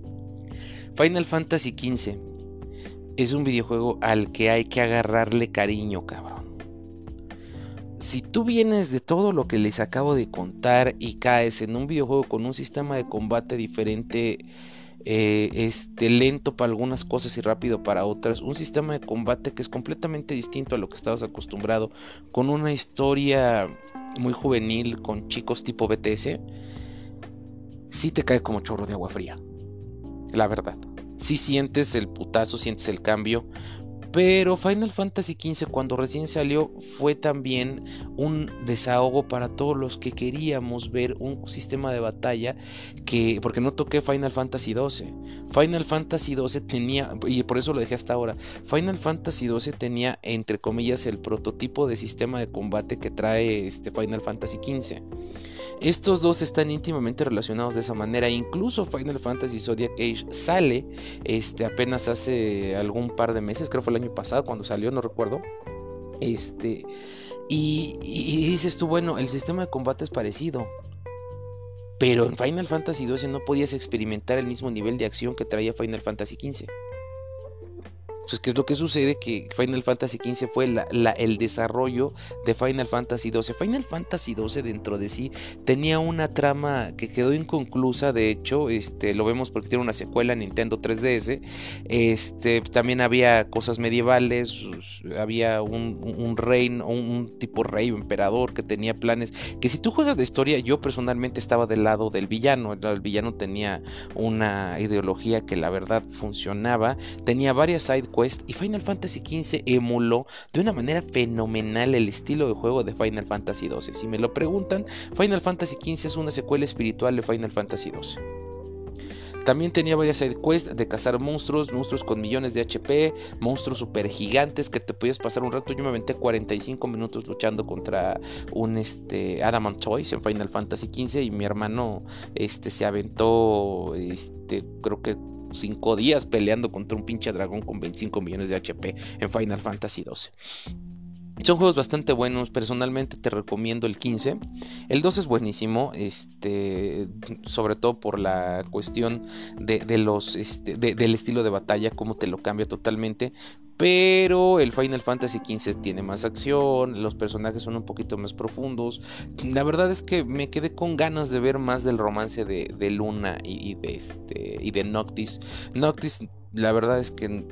Final Fantasy XV es un videojuego al que hay que agarrarle cariño, cabrón si tú vienes de todo lo que les acabo de contar y caes en un videojuego con un sistema de combate diferente, eh, este, lento para algunas cosas y rápido para otras, un sistema de combate que es completamente distinto a lo que estabas acostumbrado, con una historia muy juvenil, con chicos tipo BTS, sí te cae como chorro de agua fría, la verdad. Si sientes el putazo, sientes el cambio, pero Final Fantasy XV cuando recién salió fue también un desahogo para todos los que queríamos ver un sistema de batalla que, porque no toqué Final Fantasy XII. Final Fantasy XII tenía, y por eso lo dejé hasta ahora, Final Fantasy XII tenía entre comillas el prototipo de sistema de combate que trae este Final Fantasy XV. Estos dos están íntimamente relacionados de esa manera. Incluso Final Fantasy Zodiac Age sale este, apenas hace algún par de meses, creo fue el año pasado cuando salió, no recuerdo. Este, y, y, dices tú, bueno, el sistema de combate es parecido. Pero en Final Fantasy XII no podías experimentar el mismo nivel de acción que traía Final Fantasy XV. Pues, ¿qué es lo que sucede? Que Final Fantasy XV fue el desarrollo de Final Fantasy XII. Final Fantasy XII dentro de sí tenía una trama que quedó inconclusa, de hecho, este, lo vemos porque tiene una secuela Nintendo 3DS. Este, también había cosas medievales, había un, rey, un, tipo rey o emperador que tenía planes. Que si tú juegas de historia, yo personalmente estaba del lado del villano. El, villano tenía una ideología que la verdad funcionaba. Tenía varias side y Final Fantasy XV emuló de una manera fenomenal el estilo de juego de Final Fantasy XII. Si me lo preguntan, Final Fantasy XV es una secuela espiritual de Final Fantasy XII. También tenía varias side quests de cazar monstruos, monstruos con millones de HP, monstruos super gigantes que te podías pasar un rato. Yo me aventé 45 minutos luchando contra un este, Adamant Toys en Final Fantasy XV y mi hermano este, se aventó, este, creo que 5 días peleando contra un pinche dragón con 25 millones de HP en Final Fantasy XII. Son juegos bastante buenos, personalmente te recomiendo el 15. El 2 es buenísimo, este, sobre todo por la cuestión de, los, este, del estilo de batalla, cómo te lo cambia totalmente. Pero el Final Fantasy XV tiene más acción, los personajes son un poquito más profundos. La verdad es que me quedé con ganas de ver más del romance de, Luna y, de este, y de Noctis. Noctis, la verdad es que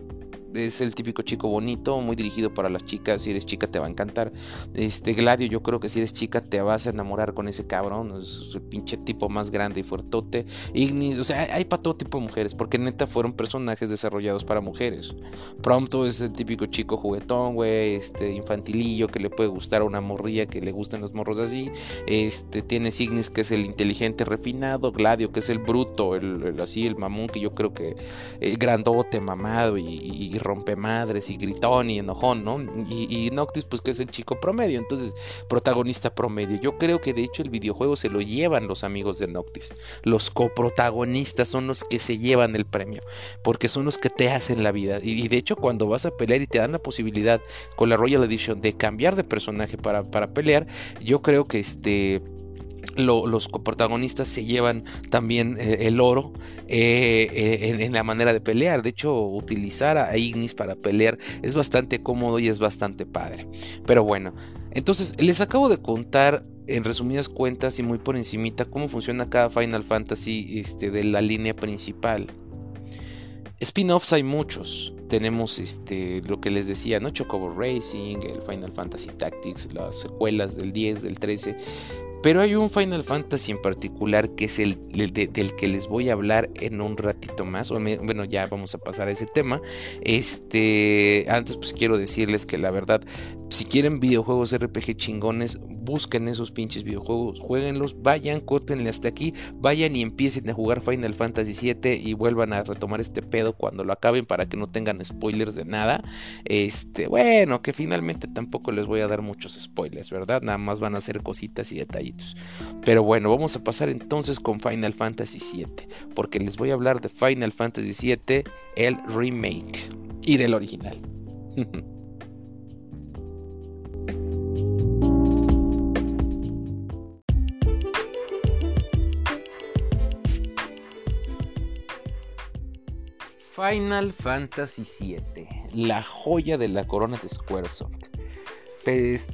es el típico chico bonito, muy dirigido para las chicas. Si eres chica te va a encantar. Este Gladio, yo creo que si eres chica te vas a enamorar con ese cabrón. Es el pinche tipo más grande y fuertote. Ignis, o sea, hay para todo tipo de mujeres, porque neta fueron personajes desarrollados para mujeres. Prompto es el típico chico juguetón, güey, este infantilillo que le puede gustar a una morrilla que le gustan los morros así. Este tiene Ignis que es el inteligente refinado, Gladio que es el bruto, el, así el mamón que yo creo que el grandote, mamado y rompe madres y gritón y enojón, ¿no? Y, Noctis, pues que es el chico promedio, entonces protagonista promedio. Yo creo que de hecho el videojuego se lo llevan los amigos de Noctis. Los coprotagonistas son los que se llevan el premio, porque son los que te hacen la vida. Y, de hecho cuando vas a pelear y te dan la posibilidad con la Royal Edition de cambiar de personaje para, para pelear, yo creo que este los coprotagonistas se llevan también eh, el oro eh, eh, en, la manera de pelear. De hecho, utilizar a Ignis para pelear es bastante cómodo y es bastante padre. Pero bueno, entonces les acabo de contar en resumidas cuentas y muy por encimita cómo funciona cada Final Fantasy este, de la línea principal. Spin-offs hay muchos. Tenemos este, lo que les decía, ¿no? Chocobo Racing, el Final Fantasy Tactics, las secuelas del 10, del 13. Pero hay un Final Fantasy en particular que es el, del que les voy a hablar en un ratito más. bueno, ya vamos a pasar a ese tema. Este, antes pues quiero decirles que la verdad si quieren videojuegos RPG chingones, busquen esos pinches videojuegos, jueguenlos, vayan, córtenle hasta aquí, vayan y empiecen a jugar Final Fantasy VII y vuelvan a retomar este pedo cuando lo acaben para que no tengan spoilers de nada. Este, bueno, que finalmente tampoco les voy a dar muchos spoilers, ¿verdad? Nada más van a ser cositas y detallitos. Pero bueno, vamos a pasar entonces con Final Fantasy VII, porque les voy a hablar de Final Fantasy VII, el remake y del original. Final Fantasy VII, la joya de la corona de Squaresoft. Es,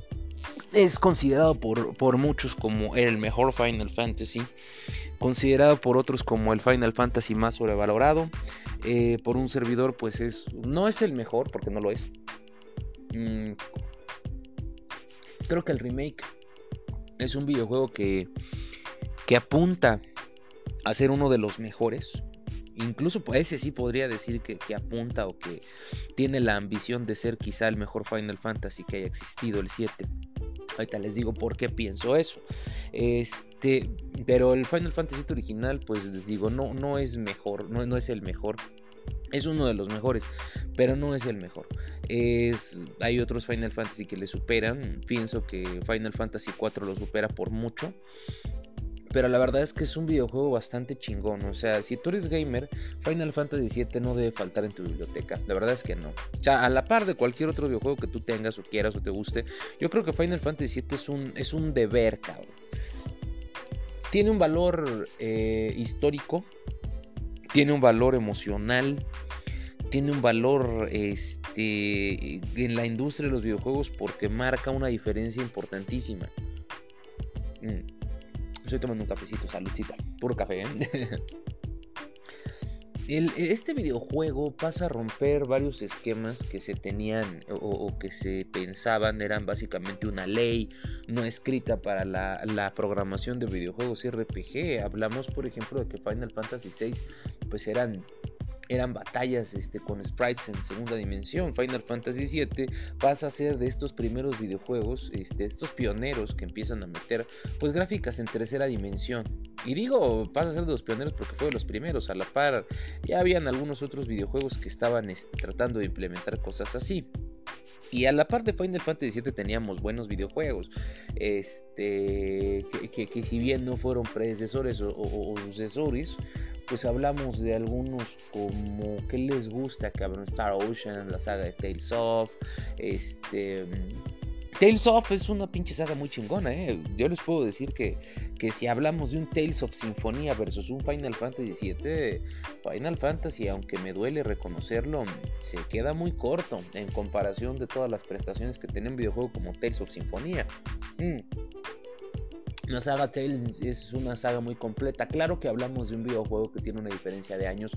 es considerado por, por, muchos como el mejor Final Fantasy, considerado por otros como el Final Fantasy más sobrevalorado. Eh, por un servidor, pues es. No es el mejor, porque no lo es. Mm, creo que el remake es un videojuego que, que apunta a ser uno de los mejores incluso ese sí podría decir que, apunta o que tiene la ambición de ser quizá el mejor Final Fantasy que haya existido, el 7. Ahorita les digo por qué pienso eso. Este, pero el Final Fantasy original, pues les digo, no, no es mejor, no, no es el mejor. Es uno de los mejores, pero no es el mejor. Es, hay otros Final Fantasy que le superan. Pienso que Final Fantasy 4 lo supera por mucho pero la verdad es que es un videojuego bastante chingón. O sea, si tú eres gamer, Final Fantasy VII no debe faltar en tu biblioteca. La verdad es que no. O sea, a la par de cualquier otro videojuego que tú tengas o quieras o te guste, yo creo que Final Fantasy VII es un, es un deber, cabrón. Tiene un valor eh, histórico, tiene un valor emocional, tiene un valor este, en la industria de los videojuegos porque marca una diferencia importantísima. Mm. Estoy tomando un cafecito, saludcita, puro café. ¿eh? este videojuego pasa a romper varios esquemas que se tenían o, que se pensaban eran básicamente una ley no escrita para la, la, programación de videojuegos RPG. Hablamos, por ejemplo, de que Final Fantasy VI pues eran eran batallas este, con sprites en segunda dimensión. Final Fantasy VII pasa a ser de estos primeros videojuegos, este, estos pioneros que empiezan a meter pues gráficas en tercera dimensión. Y digo, pasa a ser de los pioneros porque fue de los primeros, a la par ya habían algunos otros videojuegos que estaban este, tratando de implementar cosas así. Y a la par de Final Fantasy VII teníamos buenos videojuegos. Este, que, si bien no fueron predecesores o sucesores, pues hablamos de algunos como que les gusta, cabrón, Star Ocean, la saga de Tales of, este... Tales of es una pinche saga muy chingona, ¿eh? Yo les puedo decir que, que si hablamos de un Tales of Sinfonía versus un Final Fantasy VII, Final Fantasy, aunque me duele reconocerlo, se queda muy corto en comparación de todas las prestaciones que tiene un videojuego como Tales of Sinfonía. Mm. La saga Tales es una saga muy completa. Claro que hablamos de un videojuego que tiene una diferencia de años.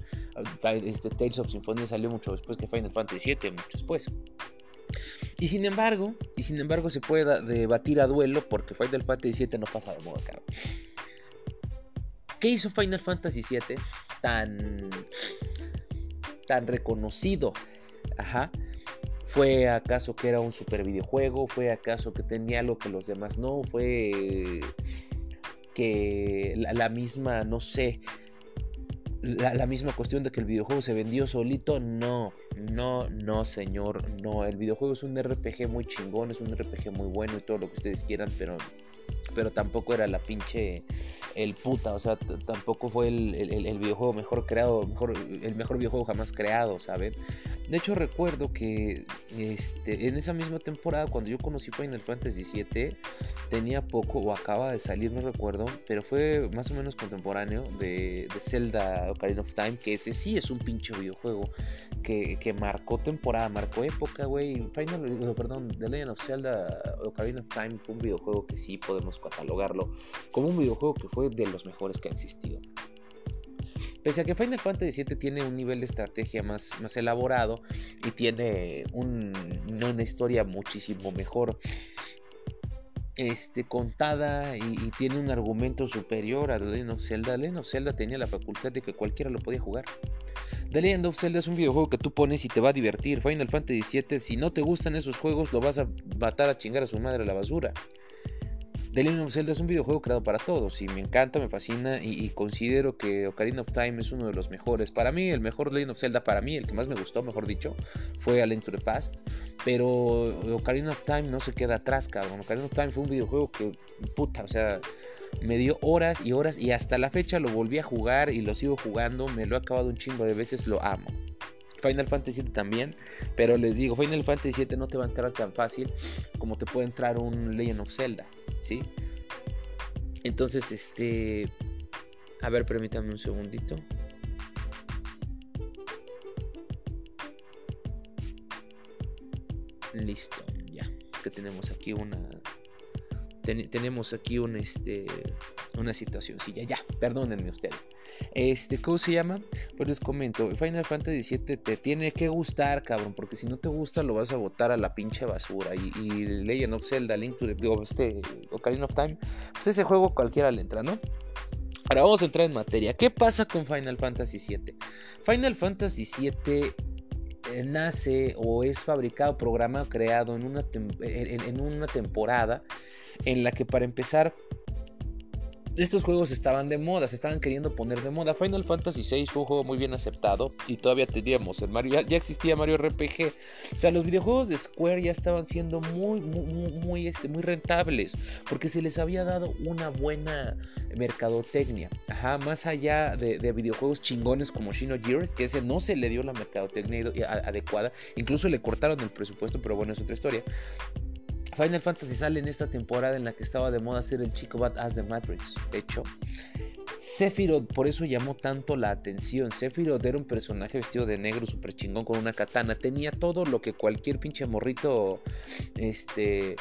Este Tales of Symphonia salió mucho después que Final Fantasy VII, mucho después. Y sin embargo, y sin embargo se puede debatir a duelo porque Final Fantasy VII no pasa de moda, cabrón. ¿Qué hizo Final Fantasy VII tan tan reconocido? Ajá. ¿Fue acaso que era un super videojuego? ¿Fue acaso que tenía lo que los demás no? ¿Fue que la, misma, no sé, la, misma cuestión de que el videojuego se vendió solito? No, no, no, señor, no. El videojuego es un RPG muy chingón, es un RPG muy bueno y todo lo que ustedes quieran, pero, pero tampoco era la pinche el puta, o sea, tampoco fue el, videojuego mejor creado, mejor, el mejor videojuego jamás creado, ¿saben? De hecho recuerdo que este, en esa misma temporada, cuando yo conocí Final Fantasy VII, tenía poco, o acaba de salir, no recuerdo, pero fue más o menos contemporáneo de, de Zelda Ocarina of Time, que ese sí es un pinche videojuego que, que marcó temporada, marcó época, güey. Final, perdón, The Legend of Zelda Ocarina of Time fue un videojuego que sí podemos catalogarlo como un videojuego que fue de los mejores que ha existido. Pese a que Final Fantasy VII tiene un nivel de estrategia más, más elaborado y tiene una historia muchísimo mejor este, contada y, tiene un argumento superior a The Legend of Zelda. The of Zelda tenía la facultad de que cualquiera lo podía jugar. The Legend of Zelda es un videojuego que tú pones y te va a divertir. Final Fantasy VII, si no te gustan esos juegos, lo vas a matar a chingar a su madre a la basura. The Legend of Zelda es un videojuego creado para todos y me encanta, me fascina y, considero que Ocarina of Time es uno de los mejores. Para mí, el mejor Legend of Zelda, para mí, el que más me gustó, mejor dicho, fue A Link to the Past. Pero Ocarina of Time no se queda atrás, cabrón. Ocarina of Time fue un videojuego que, puta, o sea, me dio horas y horas y hasta la fecha lo volví a jugar y lo sigo jugando. Me lo he acabado un chingo de veces, lo amo. Final Fantasy VII también, pero les digo, Final Fantasy VII no te va a entrar tan fácil como te puede entrar un Legend of Zelda, ¿sí? Entonces, este... A ver, permítame un segundito. Listo, ya. Es que tenemos aquí una... tenemos aquí un, este, una situación. Sí, ya, ya. Perdónenme ustedes. Este, ¿cómo se llama? Pues les comento, Final Fantasy VII te tiene que gustar, cabrón, porque si no te gusta lo vas a botar a la pinche basura. Y, y Legend of Zelda, Link to the, digo, este, Ocarina of Time, pues ese juego cualquiera le entra, ¿no? Ahora vamos a entrar en materia. ¿Qué pasa con Final Fantasy VII? Final Fantasy VII eh, nace o es fabricado, programado, creado en una, en una temporada en la que para empezar estos juegos estaban de moda, se estaban queriendo poner de moda. Final Fantasy VI fue un juego muy bien aceptado y todavía teníamos el Mario, ya, existía Mario RPG. O sea, los videojuegos de Square ya estaban siendo muy, muy, muy, este, muy rentables porque se les había dado una buena mercadotecnia. Ajá, más allá de, videojuegos chingones como Shino Gears, que ese no se le dio la mercadotecnia adecuada, incluso le cortaron el presupuesto, pero bueno, es otra historia. Final Fantasy sale en esta temporada en la que estaba de moda ser el chico badass de Matrix. De hecho, Sephiroth por eso llamó tanto la atención. Sephiroth era un personaje vestido de negro, súper chingón, con una katana. Tenía todo lo que cualquier pinche morrito este,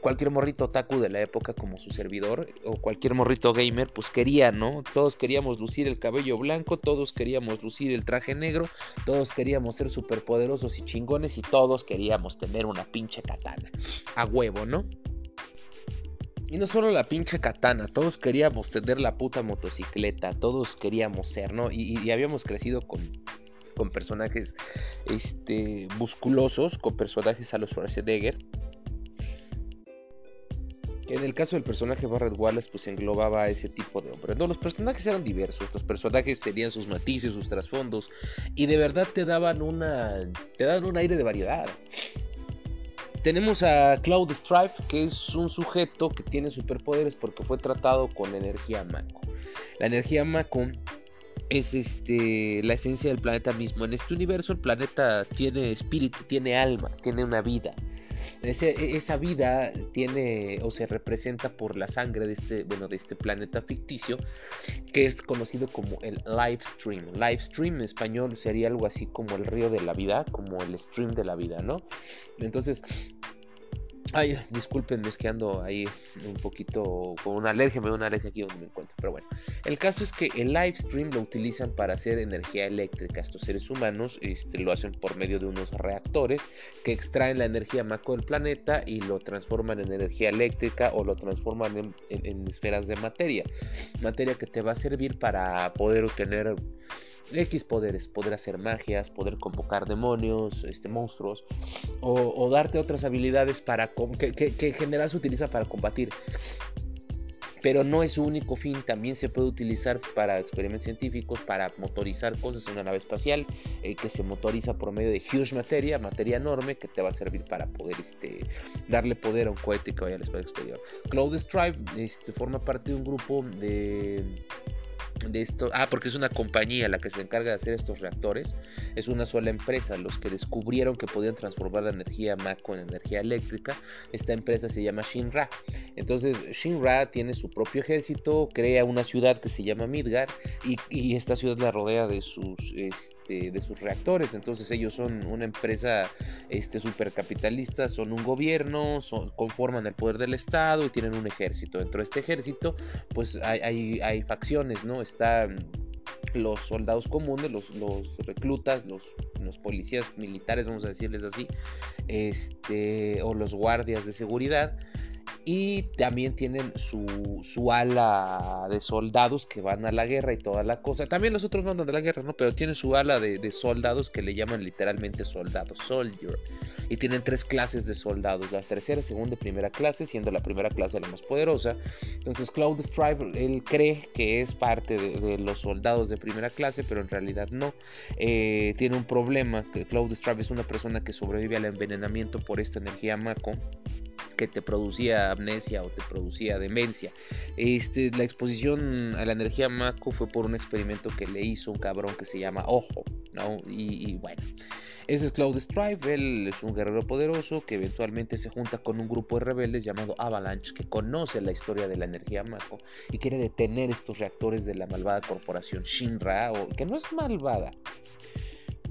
cualquier morrito otaku de la época como su servidor o cualquier morrito gamer pues quería, ¿no? Todos queríamos lucir el cabello blanco, todos queríamos lucir el traje negro, todos queríamos ser superpoderosos y chingones y todos queríamos tener una pinche katana. A huevo, ¿no? Y no solo la pinche katana, todos queríamos tener la puta motocicleta, todos queríamos ser, ¿no? Y, habíamos crecido con, con personajes este, musculosos, con personajes a los Schwarzenegger en el caso del personaje Barrett Wallace, pues englobaba a ese tipo de hombre. No, los personajes eran diversos, los personajes tenían sus matices, sus trasfondos, y de verdad te daban una. te daban un aire de variedad. Tenemos a Cloud Strife, que es un sujeto que tiene superpoderes porque fue tratado con energía Mako. La energía Mako es este la esencia del planeta mismo. En este universo el planeta tiene espíritu, tiene alma, tiene una vida. E, esa vida tiene o se representa por la sangre de este, bueno, de este planeta ficticio que es conocido como el live stream. Live stream en español sería algo así como el río de la vida, como el stream de la vida, ¿no? Entonces, Ay, disculpenme, es que ahí un poquito con una alergia, me da una alergia aquí donde me encuentro. Pero bueno, el caso es que el live stream lo utilizan para hacer energía eléctrica. Estos seres humanos este, lo hacen por medio de unos reactores que extraen la energía macro del planeta y lo transforman en energía eléctrica o lo transforman en esferas de materia. Materia que te va a servir para poder obtener X poderes, poder hacer magias, poder convocar demonios, este, monstruos, o, darte otras habilidades para que, que, en general se utiliza para combatir. Pero no es su único fin, también se puede utilizar para experimentos científicos, para motorizar cosas en una nave espacial, eh, que se motoriza por medio de huge materia, materia enorme, que te va a servir para poder este, darle poder a un cohete que vaya al espacio exterior. Cloud Stripe este, forma parte de un grupo de de esto, ah, porque es una compañía la que se encarga de hacer estos reactores, es una sola empresa, los que descubrieron que podían transformar la energía Mako en energía eléctrica, esta empresa se llama Shinra. Entonces Shinra tiene su propio ejército, crea una ciudad que se llama Midgar y, esta ciudad la rodea de sus, este, de sus reactores, entonces ellos son una empresa este, supercapitalista, son un gobierno, son, conforman el poder del Estado y tienen un ejército. Dentro de este ejército pues hay, hay, hay facciones, ¿no? están los soldados comunes, los, reclutas, los, policías militares, vamos a decirles así, este, o los guardias de seguridad. Y también tienen su, su, ala de soldados que van a la guerra y toda la cosa. También los otros no andan a la guerra, ¿no? Pero tienen su ala de, soldados que le llaman literalmente soldados, soldier. Y tienen tres clases de soldados, la tercera, segunda y primera clase, siendo la primera clase la más poderosa. Entonces Cloud Strive, él cree que es parte de, los soldados de primera clase, pero en realidad no. Eh, tiene un problema, que Cloud Strive es una persona que sobrevive al envenenamiento por esta energía Mako que te producía o te producía demencia. Este, la exposición a la energía Mako fue por un experimento que le hizo un cabrón que se llama Ojo, ¿no? Y, bueno, ese es Cloud Strife, él es un guerrero poderoso que eventualmente se junta con un grupo de rebeldes llamado Avalanche que conoce la historia de la energía Mako y quiere detener estos reactores de la malvada corporación Shinra, o, que no es malvada,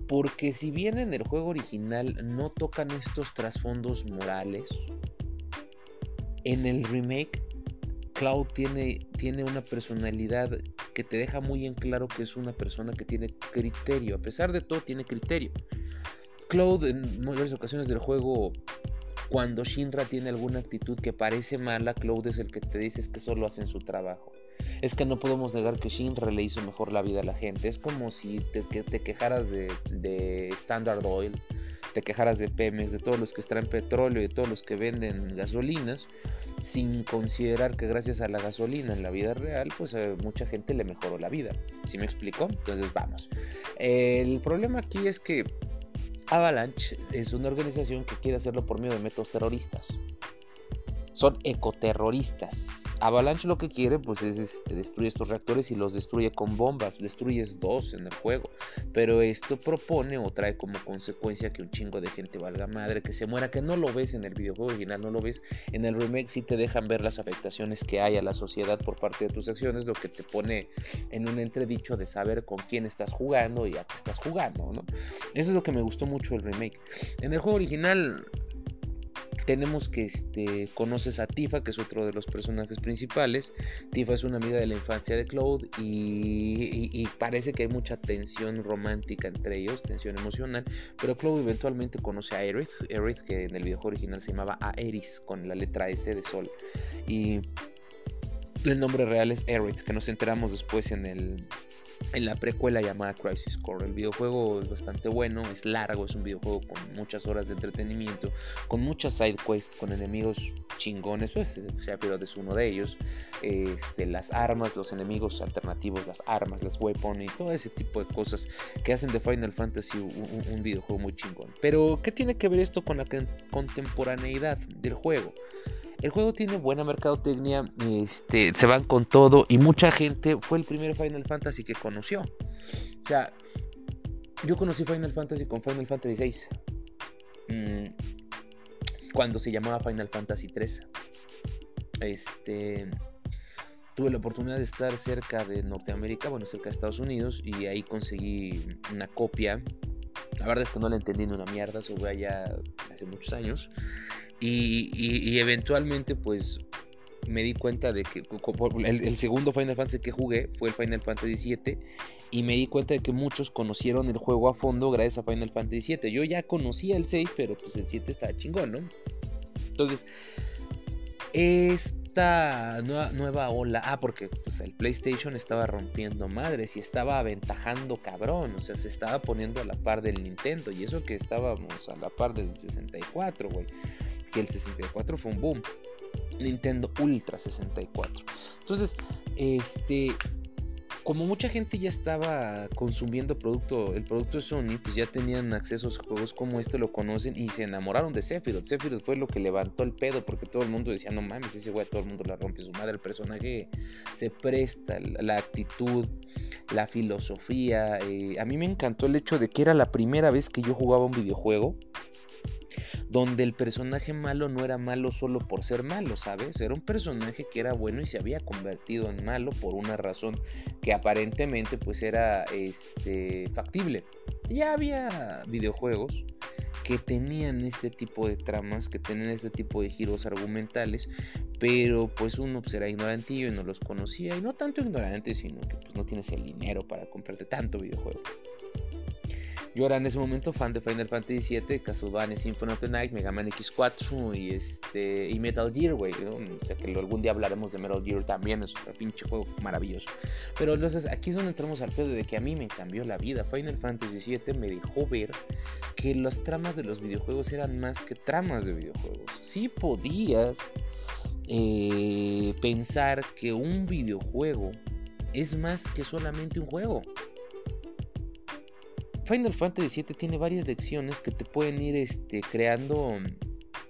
porque si bien en el juego original no tocan estos trasfondos morales, en el remake, Cloud tiene, tiene una personalidad que te deja muy en claro que es una persona que tiene criterio. A pesar de todo, tiene criterio. Cloud en muchas ocasiones del juego, cuando Shinra tiene alguna actitud que parece mala, Cloud es el que te dice que solo hacen su trabajo. Es que no podemos negar que Shinra le hizo mejor la vida a la gente. Es como si te, quejaras de Standard Oil te quejaras de Pemex, de todos los que extraen petróleo y de todos los que venden gasolinas, sin considerar que gracias a la gasolina en la vida real, pues a mucha gente le mejoró la vida. ¿Sí me explico? Entonces vamos. El problema aquí es que Avalanche es una organización que quiere hacerlo por medio de métodos terroristas. Son ecoterroristas. Avalanche lo que quiere pues es este, destruir estos reactores y los destruye con bombas, destruyes dos en el juego, pero esto propone o trae como consecuencia que un chingo de gente valga madre, que se muera, que no lo ves en el videojuego original, no lo ves, en el remake sí te dejan ver las afectaciones que hay a la sociedad por parte de tus acciones, lo que te pone en un entredicho de saber con quién estás jugando y a qué estás jugando, ¿no? Eso es lo que me gustó mucho el remake. En el juego original tenemos que este, conoces a Tifa, que es otro de los personajes principales. Tifa es una amiga de la infancia de Cloud y, parece que hay mucha tensión romántica entre ellos, tensión emocional. Pero Cloud eventualmente conoce a Aerith, Aerith que en el videojuego original se llamaba Aeris con la letra S de Sol. Y el nombre real es Aerith, que nos enteramos después en el en la precuela llamada Crisis Core. El videojuego es bastante bueno, es largo, es un videojuego con muchas horas de entretenimiento, con muchas side quests, con enemigos chingones, pues sea pero es uno de ellos. Este, las armas, los enemigos alternativos, las armas, las weapons y todo ese tipo de cosas que hacen de Final Fantasy un videojuego muy chingón. Pero, ¿qué tiene que ver esto con la contemporaneidad del juego? El juego tiene buena mercadotecnia, este, se van con todo y mucha gente fue el primer Final Fantasy que conoció. O sea, yo conocí Final Fantasy con Final Fantasy VI. Mm, cuando se llamaba Final Fantasy 3. Este tuve la oportunidad de estar cerca de Norteamérica, bueno, cerca de Estados Unidos, y ahí conseguí una copia. La verdad es que no la entendí en una mierda, sobre allá hace muchos años. Y, eventualmente pues me di cuenta de que el, segundo Final Fantasy que jugué fue el Final Fantasy VII y me di cuenta de que muchos conocieron el juego a fondo gracias a Final Fantasy VII. Yo ya conocía el 6, pero pues el 7 estaba chingón, ¿no? Entonces, esta nueva, nueva ola, ah, porque pues el PlayStation estaba rompiendo madres y estaba aventajando cabrón, o sea, se estaba poniendo a la par del Nintendo y eso que estábamos a la par del 64, güey que el 64 fue un boom. Nintendo Ultra 64. Entonces, este, como mucha gente ya estaba consumiendo producto, el producto de Sony, pues ya tenían acceso a juegos como este, lo conocen y se enamoraron de Sephiroth. Sephiroth fue lo que levantó el pedo porque todo el mundo decía, no mames, ese güey todo el mundo la rompe su madre, el personaje se presta, la actitud, la filosofía. Eh, a mí me encantó el hecho de que era la primera vez que yo jugaba un videojuego donde el personaje malo no era malo solo por ser malo, ¿sabes? Era un personaje que era bueno y se había convertido en malo por una razón que aparentemente pues era este, factible. Ya había videojuegos que tenían este tipo de tramas, que tenían este tipo de giros argumentales, pero pues uno pues, era ignorantillo y no los conocía, y no tanto ignorante, sino que pues no tienes el dinero para comprarte tanto videojuego. Yo era en ese momento fan de Final Fantasy VII, Castlevania Symphony of the Night, Mega Man X4 y, este, y Metal Gear, güey. O sea que algún día hablaremos de Metal Gear también, es un pinche juego maravilloso. Pero entonces aquí es donde entramos al pedo de que a mí me cambió la vida. Final Fantasy VII me dejó ver que las tramas de los videojuegos eran más que tramas de videojuegos. Sí podías eh, pensar que un videojuego es más que solamente un juego. Final Fantasy VII tiene varias lecciones que te pueden ir este, creando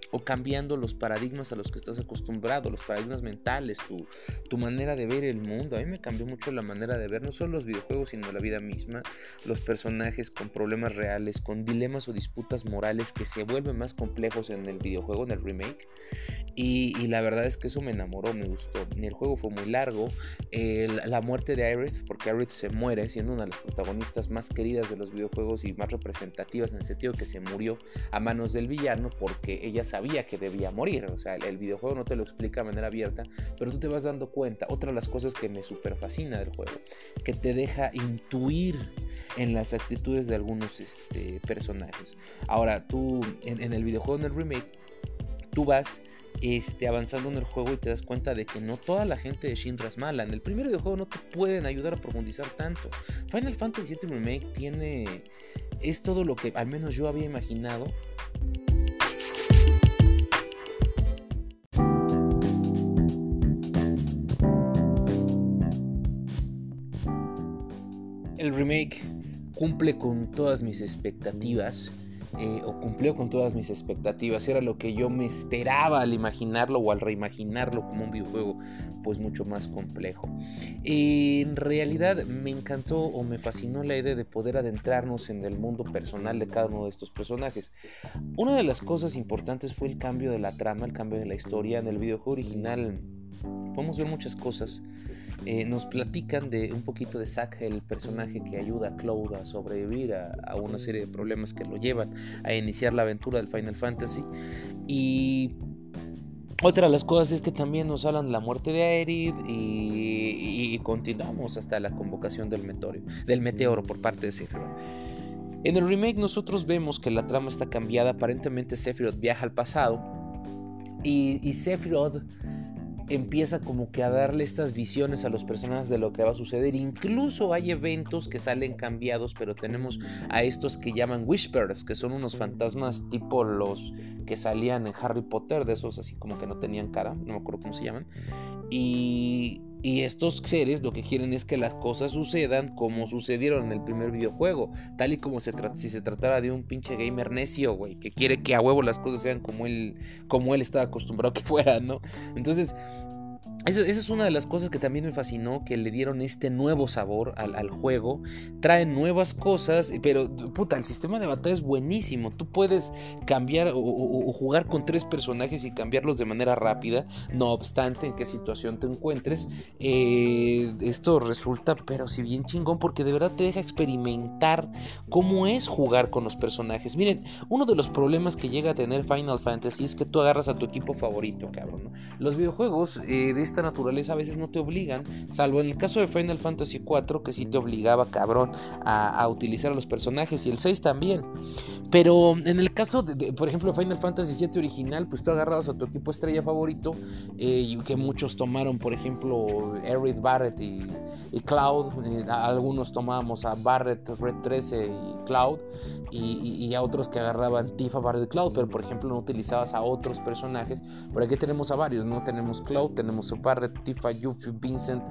o cambiando los paradigmas a los que estás acostumbrado, los paradigmas mentales, tu, tu, manera de ver el mundo. A mí me cambió mucho la manera de ver no solo los videojuegos, sino la vida misma, los personajes con problemas reales, con dilemas o disputas morales que se vuelven más complejos en el videojuego, en el remake. Y, la verdad es que eso me enamoró, me gustó. El juego fue muy largo. la muerte de Aerith, porque Aerith se muere, siendo una de las protagonistas más queridas de los videojuegos y más representativas en el sentido que se murió a manos del villano porque ella sabía que debía morir. O sea, el, videojuego no te lo explica de manera abierta, pero tú te vas dando cuenta. Otra de las cosas que me super fascina del juego, que te deja intuir en las actitudes de algunos este, personajes. Ahora, tú en el videojuego, en el remake, tú vas este, avanzando en el juego y te das cuenta de que no toda la gente de Shinra es mala. En el primer videojuego no te pueden ayudar a profundizar tanto. Final Fantasy VII Remake tiene... es todo lo que al menos yo había imaginado. El remake cumple con todas mis expectativas eh, o cumplió con todas mis expectativas. Era lo que yo me esperaba al imaginarlo o al reimaginarlo como un videojuego pues mucho más complejo. En realidad me encantó o me fascinó la idea de poder adentrarnos en el mundo personal de cada uno de estos personajes. Una de las cosas importantes fue el cambio de la trama, el cambio de la historia. En el videojuego original podemos ver muchas cosas eh, nos platican de un poquito de Zack, el personaje que ayuda a Cloud a sobrevivir a, una serie de problemas que lo llevan a iniciar la aventura del Final Fantasy. Y otra de las cosas es que también nos hablan de la muerte de Aerith y, continuamos hasta la convocación del meteoro, del meteoro por parte de Sephiroth. En el remake nosotros vemos que la trama está cambiada, aparentemente Sephiroth viaja al pasado y, y Sephiroth empieza como que a darle estas visiones a los personajes de lo que va a suceder. Incluso hay eventos que salen cambiados, pero tenemos a estos que llaman Whispers, que son unos fantasmas tipo los que salían en Harry Potter, de esos así como que no tenían cara, no me acuerdo cómo se llaman. Y, y estos seres lo que quieren es que las cosas sucedan como sucedieron en el primer videojuego. Tal y como se si se tratara de un pinche gamer necio, güey, que quiere que a huevo las cosas sean como él, como él estaba acostumbrado que fueran, ¿no? Entonces, esa, es una de las cosas que también me fascinó, que le dieron este nuevo sabor al, juego. Traen nuevas cosas, pero puta, el sistema de batalla es buenísimo. Tú puedes cambiar o, jugar con tres personajes y cambiarlos de manera rápida, no obstante en qué situación te encuentres. Eh, esto resulta, pero si bien chingón, porque de verdad te deja experimentar cómo es jugar con los personajes. Miren, uno de los problemas que llega a tener Final Fantasy es que tú agarras a tu equipo favorito, cabrón. Los videojuegos eh, de naturaleza a veces no te obligan, salvo en el caso de Final Fantasy IV, que sí te obligaba, cabrón, a, utilizar a los personajes, y el 6 también. Pero en el caso de, por ejemplo, Final Fantasy VII original, pues tú agarrabas a tu equipo estrella favorito, eh, y que muchos tomaron, por ejemplo, Aerith Barrett y, Cloud, eh, algunos tomábamos a Barrett, Red 13 y Cloud, y, a otros que agarraban Tifa, Barrett y Cloud, pero por ejemplo no utilizabas a otros personajes, por aquí tenemos a varios, no tenemos Cloud, tenemos Barrett, Tifa, Yuffie, Vincent,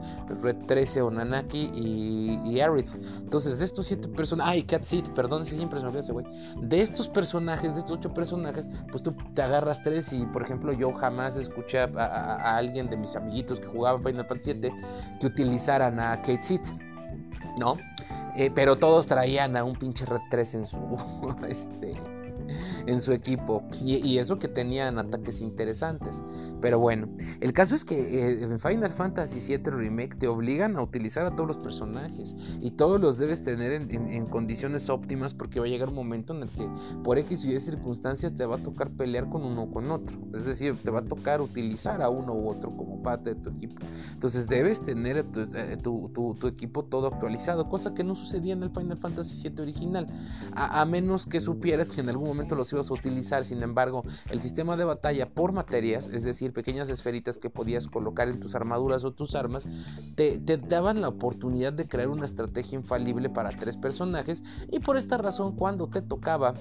Red 13, Onanaki y, y Aerith. Entonces, de estos siete personajes, ay, Cat Seed, perdón, ese siempre se me olvida ese güey. De estos personajes, de estos ocho personajes, pues tú te agarras tres y, por ejemplo, yo jamás escuché a, alguien de mis amiguitos que jugaban Final Fantasy 7 que utilizaran a Kate Seed, ¿no? Eh, pero todos traían a un pinche Red 13 en su, este, en su equipo. Y, eso que tenían ataques interesantes. Pero bueno, el caso es que eh, en Final Fantasy VII Remake te obligan a utilizar a todos los personajes. Y todos los debes tener en, condiciones óptimas porque va a llegar un momento en el que por X y Y circunstancia te va a tocar pelear con uno o con otro. Es decir, te va a tocar utilizar a uno u otro como parte de tu equipo. Entonces debes tener tu, tu, equipo todo actualizado, cosa que no sucedía en el Final Fantasy VII original, a, menos que supieras que en algún momento los utilizar. Sin embargo, el sistema de batalla por materias, es decir, pequeñas esferitas que podías colocar en tus armaduras o tus armas, te daban la oportunidad de crear una estrategia infalible para tres personajes y por esta razón cuando te tocaba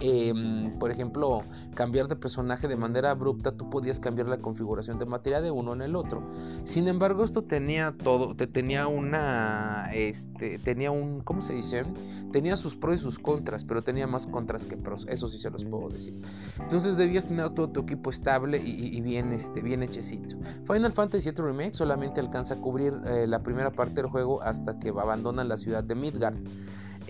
Em, por ejemplo, cambiar de personaje de manera abrupta, tú podías cambiar la configuración de materia de uno en el otro. Sin embargo, esto tenía todo, te tenía una, este, tenía un, ¿cómo se dice? Tenía sus pros y sus contras, pero tenía más contras que pros, eso sí se los puedo decir. Entonces debías tener todo tu equipo estable y, bien, este, bien hechecito. Final Fantasy VII Remake solamente alcanza a cubrir eh, la primera parte del juego hasta que abandonan la ciudad de Midgard.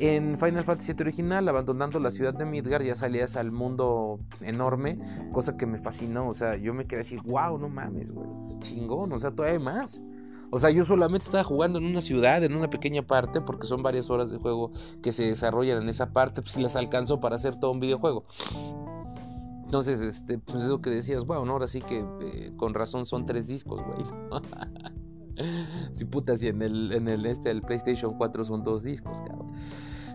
En Final Fantasy VII original, abandonando la ciudad de Midgar, ya salías al mundo enorme, cosa que me fascinó. O sea, yo me quedé así, wow, no mames, güey, chingón, o sea, todavía más. O sea, yo solamente estaba jugando en una ciudad, en una pequeña parte, porque son varias horas de juego que se desarrollan en esa parte, pues las alcanzó para hacer todo un videojuego. Entonces, este, pues eso que decías, wow, no, ahora sí que eh, con razón son tres discos, güey. si puta, si en el, en el, este, PlayStation 4 son dos discos, cabrón.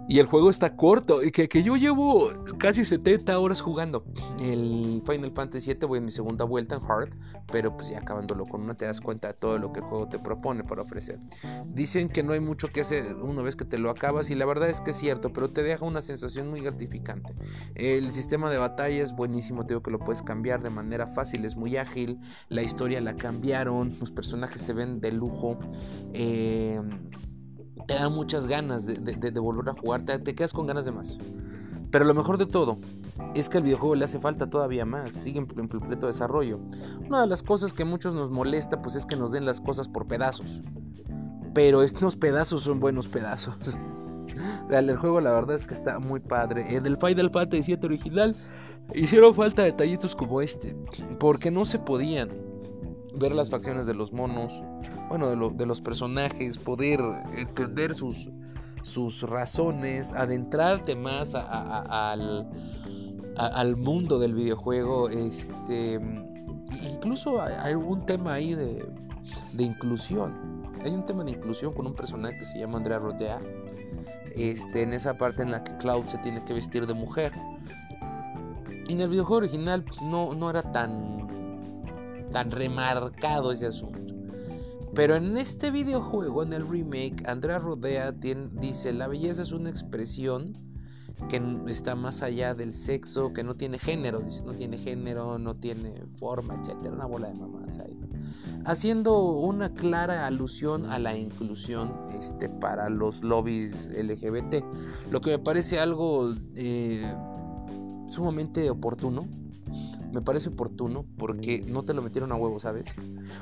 Y el juego está corto. Y que, que, yo llevo casi 70 horas jugando. El Final Fantasy VII voy en mi segunda vuelta en Hard. Pero pues ya acabándolo con una te das cuenta de todo lo que el juego te propone para ofrecer. Dicen que no hay mucho que hacer una vez que te lo acabas. Y la verdad es que es cierto. Pero te deja una sensación muy gratificante. El sistema de batalla es buenísimo. Te digo que lo puedes cambiar de manera fácil. Es muy ágil. La historia la cambiaron. Los personajes se ven de lujo. Eh te da muchas ganas de, volver a jugar, te, quedas con ganas de más. Pero lo mejor de todo es que al videojuego le hace falta todavía más, sigue en, completo desarrollo. Una de las cosas que a muchos nos molesta pues es que nos den las cosas por pedazos. Pero estos pedazos son buenos pedazos. el juego la verdad es que está muy padre. En el Final Fantasy VII original hicieron falta detallitos como este, porque no se podían ver las facciones de los monos, bueno, de, los personajes, poder entender sus, sus razones, adentrarte más al, al mundo del videojuego. Este, incluso hay algún tema ahí de, de inclusión. Hay un tema de inclusión con un personaje que se llama Andrea Rodea. Este, en esa parte en la que Cloud se tiene que vestir de mujer. En el videojuego original pues, no, no era tan, tan remarcado ese asunto. Pero en este videojuego, en el remake, Andrea Rodea dice, la belleza es una expresión que está más allá del sexo, que no tiene género, dice, no tiene género, no tiene forma, etcétera, una bola de mamás ahí, haciendo una clara alusión a la inclusión este, para los lobbies LGBT, lo que me parece algo eh, sumamente oportuno, me parece oportuno porque no te lo metieron a huevo, ¿sabes?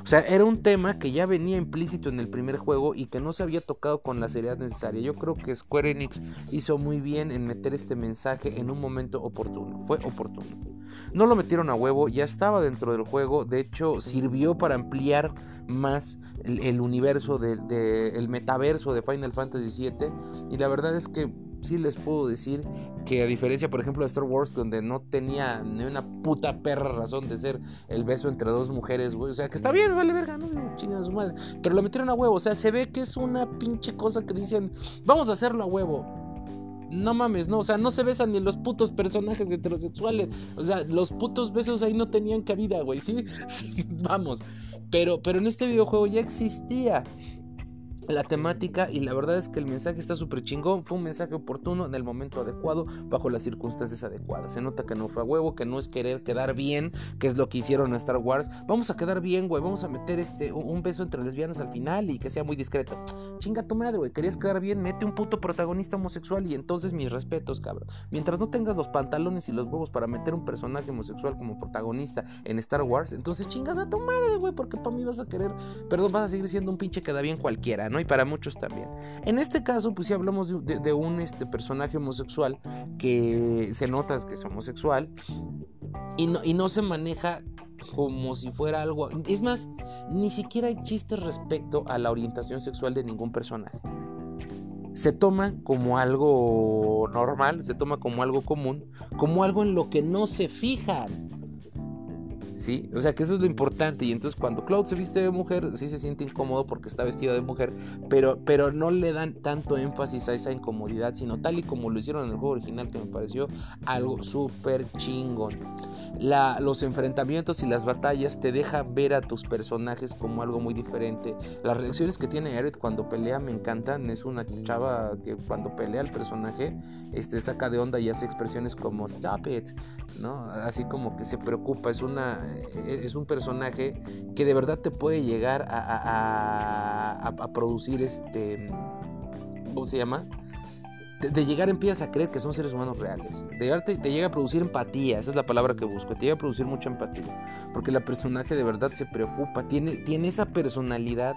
O sea, era un tema que ya venía implícito en el primer juego y que no se había tocado con la seriedad necesaria. Yo creo que Square Enix hizo muy bien en meter este mensaje en un momento oportuno. Fue oportuno. No lo metieron a huevo, ya estaba dentro del juego. De hecho, sirvió para ampliar más el, universo del el metaverso de Final Fantasy VII. Y la verdad es que sí les puedo decir que a diferencia, por ejemplo, de Star Wars, donde no tenía ni una puta perra razón de ser el beso entre dos mujeres, güey. O sea, que está bien, vale verga, no chingas su madre. Pero lo metieron a huevo. O sea, se ve que es una pinche cosa que dicen, vamos a hacerlo a huevo. No mames, no, o sea, no se besan ni los putos personajes heterosexuales. O sea, los putos besos ahí no tenían cabida, güey, ¿sí? Vamos. Pero, pero en este videojuego ya existía la temática y la verdad es que el mensaje está súper chingón, fue un mensaje oportuno en el momento adecuado, bajo las circunstancias adecuadas. Se nota que no fue a huevo, que no es querer quedar bien, que es lo que hicieron en Star Wars. Vamos a quedar bien, güey, vamos a meter este un beso entre lesbianas al final y que sea muy discreto. Chinga tu madre, güey, querías quedar bien, mete un puto protagonista homosexual y entonces mis respetos, cabrón. Mientras no tengas los pantalones y los huevos para meter un personaje homosexual como protagonista en Star Wars, entonces chingas a tu madre, güey, porque para mí vas a querer, perdón, vas a seguir siendo un pinche queda bien cualquiera, ¿no? Y para muchos también. En este caso, pues sí hablamos de, un este, personaje homosexual que se nota que es homosexual y no, y no se maneja como si fuera algo... Es más, ni siquiera hay chistes respecto a la orientación sexual de ningún personaje. Se toma como algo normal, se toma como algo común, como algo en lo que no se fijan. ¿Sí? O sea que eso es lo importante. Y entonces cuando Cloud se viste de mujer, sí se siente incómodo porque está vestido de mujer, pero, pero no le dan tanto énfasis a esa incomodidad, sino tal y como lo hicieron en el juego original, que me pareció algo súper chingón. Los enfrentamientos y las batallas te dejan ver a tus personajes como algo muy diferente. Las reacciones que tiene Aerith cuando pelea me encantan. Es una chava que cuando pelea el personaje este, saca de onda y hace expresiones como stop it, ¿no? Así como que se preocupa. Es una eh, es un personaje que de verdad te puede llegar a, producir este. ¿Cómo se llama? De, llegar empiezas a creer que son seres humanos reales. De llegar te, llega a producir empatía, esa es la palabra que busco. Te llega a producir mucha empatía. Porque el personaje de verdad se preocupa, tiene, tiene esa personalidad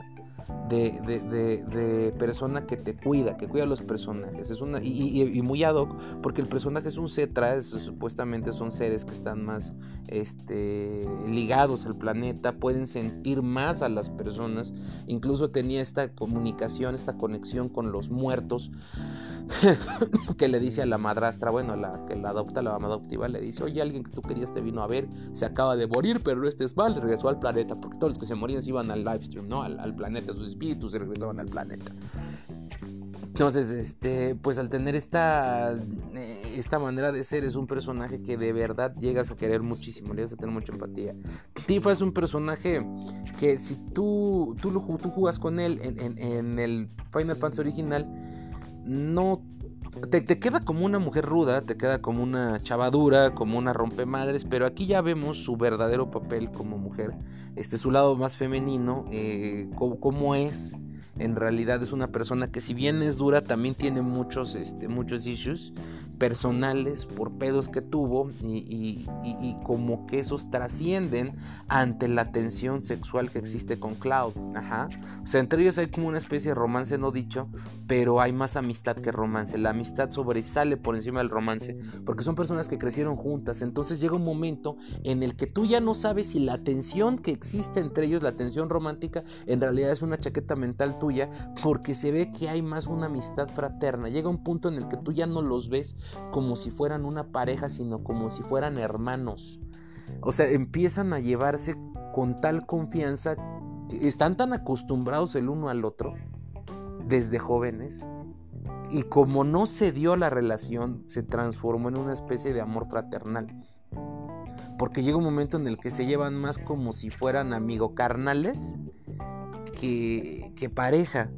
de, persona que te cuida, que cuida a los personajes. Es una, y, muy ad hoc, porque el personaje es un cetra, supuestamente son seres que están más este, ligados al planeta, pueden sentir más a las personas. Incluso tenía esta comunicación, esta conexión con los muertos, que le dice a la madrastra, bueno, la que la adopta, la mamá adoptiva, le dice, oye, alguien que tú querías te vino a ver, se acaba de morir, pero no estés mal, regresó al planeta, porque todos los que se morían se iban al livestream, ¿no? Al, al planeta sus espíritus se regresaban al planeta. Entonces, este, pues al tener esta, eh, esta manera de ser, es un personaje que de verdad llegas a querer muchísimo, llegas a tener mucha empatía. Tifa es un personaje que si tú, tú, lo, tú jugas con él en, en, el Final Fantasy original, no te, te, queda como una mujer ruda, te queda como una chavadura, como una rompemadres, pero aquí ya vemos su verdadero papel como mujer, este su lado más femenino, eh, cómo, es. En realidad es una persona que si bien es dura, también tiene muchos, este, muchos issues personales por pedos que tuvo y, como que esos trascienden ante la tensión sexual que existe con Cloud. Ajá. O sea, entre ellos hay como una especie de romance no dicho, pero hay más amistad que romance. La amistad sobresale por encima del romance, porque son personas que crecieron juntas. Entonces llega un momento en el que tú ya no sabes si la tensión que existe entre ellos, la tensión romántica, en realidad es una chaqueta mental tuya, porque se ve que hay más una amistad fraterna. Llega un punto en el que tú ya no los ves como si fueran una pareja, sino como si fueran hermanos. O sea, empiezan a llevarse con tal confianza, están tan acostumbrados el uno al otro desde jóvenes. Y como no se dio la relación, se transformó en una especie de amor fraternal. Porque llega un momento en el que se llevan más como si fueran amigo carnales que, que pareja.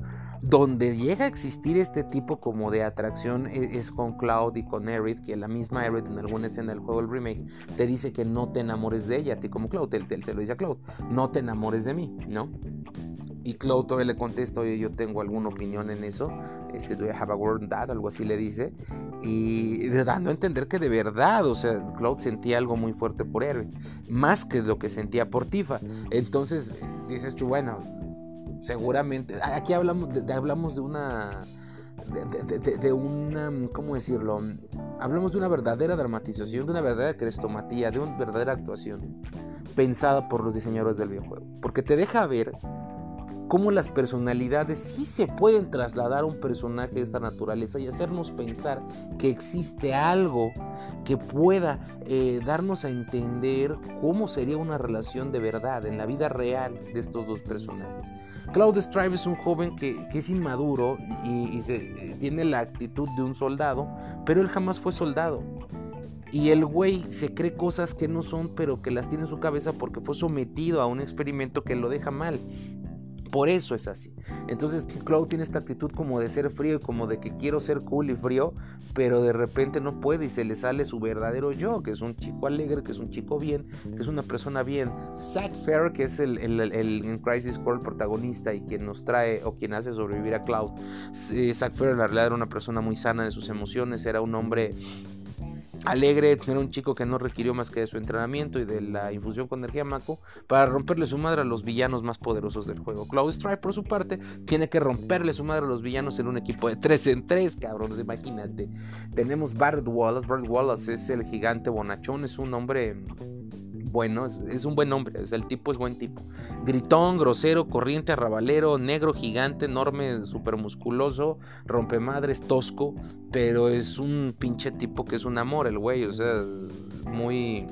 Donde llega a existir este tipo como de atracción e, es, con Cloud y con Aerith, que la misma Aerith en alguna escena del juego, el remake, te dice que no te enamores de ella, a ti como Cloud, te, te, lo dice a Cloud, no te enamores de mí, ¿no? Y Cloud todavía le contesta, oye, yo tengo alguna opinión en eso, este, do you have a word on that? Algo así le dice, y dando a entender que de verdad, o sea, Cloud sentía algo muy fuerte por Aerith, más que lo que sentía por Tifa. Entonces, dices tú, bueno, seguramente, aquí hablamos de, hablamos de una, de, una, ¿cómo decirlo? Hablamos de una verdadera dramatización, de una verdadera crestomatía, de una verdadera actuación pensada por los diseñadores del videojuego. Porque te deja ver cómo las personalidades sí se pueden trasladar a un personaje de esta naturaleza y hacernos pensar que existe algo que pueda eh, darnos a entender cómo sería una relación de verdad en la vida real de estos dos personajes. Cloud Strive es un joven que, es inmaduro y, eh, tiene la actitud de un soldado, pero él jamás fue soldado. Y el güey se cree cosas que no son, pero que las tiene en su cabeza porque fue sometido a un experimento que lo deja mal. Por eso es así. Entonces Cloud tiene esta actitud como de ser frío y como de que quiero ser cool y frío, pero de repente no puede y se le sale su verdadero yo, que es un chico alegre, que es un chico bien, que es una persona bien. Zack Fair, que es el, el, Crisis Core protagonista y quien nos trae o quien hace sobrevivir a Cloud. Zack Fair en realidad era una persona muy sana de sus emociones, era un hombre Alegre era un chico que no requirió más que de su entrenamiento y de la infusión con energía Mako para romperle su madre a los villanos más poderosos del juego. Cloud Stripe, por su parte, tiene que romperle su madre a los villanos en un equipo de 3 en 3, cabrones, imagínate. Tenemos Barrett Wallace. Barrett Wallace es el gigante bonachón, es un hombre bueno, es, un buen hombre, el tipo es buen tipo. Gritón, grosero, corriente, arrabalero, negro, gigante, enorme, super musculoso, rompemadres, tosco, pero es un pinche tipo que es un amor el güey, o sea, muy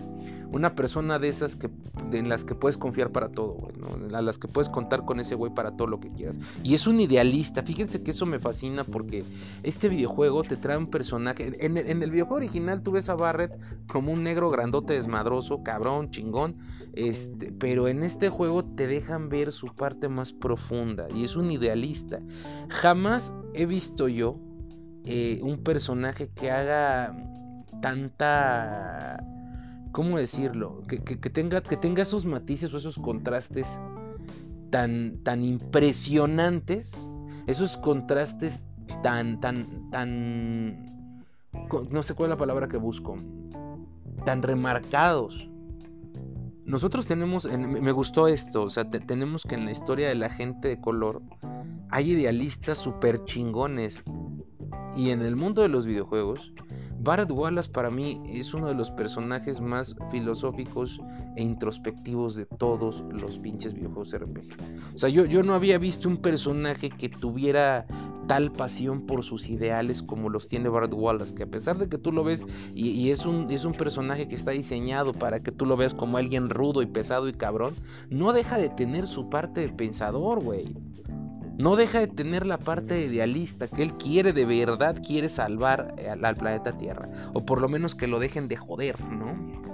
una persona de esas que en las que puedes confiar para todo, güey. A las que puedes contar con ese güey para todo lo que quieras. Y es un idealista. Fíjense que eso me fascina porque este videojuego te trae un personaje. En, el videojuego original tú ves a Barrett como un negro grandote desmadroso, cabrón, chingón. Este, pero en este juego te dejan ver su parte más profunda. Y es un idealista. Jamás he visto yo eh, un personaje que haga tanta ¿cómo decirlo? Que, tenga, que tenga esos matices o esos contrastes tan, tan impresionantes, esos contrastes tan, tan, tan, no sé cuál es la palabra que busco, tan remarcados. Nosotros tenemos, me gustó esto, o sea, tenemos que en la historia de la gente de color hay idealistas súper chingones. Y en el mundo de los videojuegos Barrett Wallace para mí es uno de los personajes más filosóficos e introspectivos de todos los pinches videojuegos RPG. O sea, yo, yo no había visto un personaje que tuviera tal pasión por sus ideales como los tiene Barrett Wallace, que a pesar de que tú lo ves y, es, un, es un personaje que está diseñado para que tú lo veas como alguien rudo y pesado y cabrón, no deja de tener su parte de pensador, güey no deja de tener la parte idealista que él quiere de verdad, quiere salvar al, al planeta Tierra. O por lo menos que lo dejen de joder, ¿no?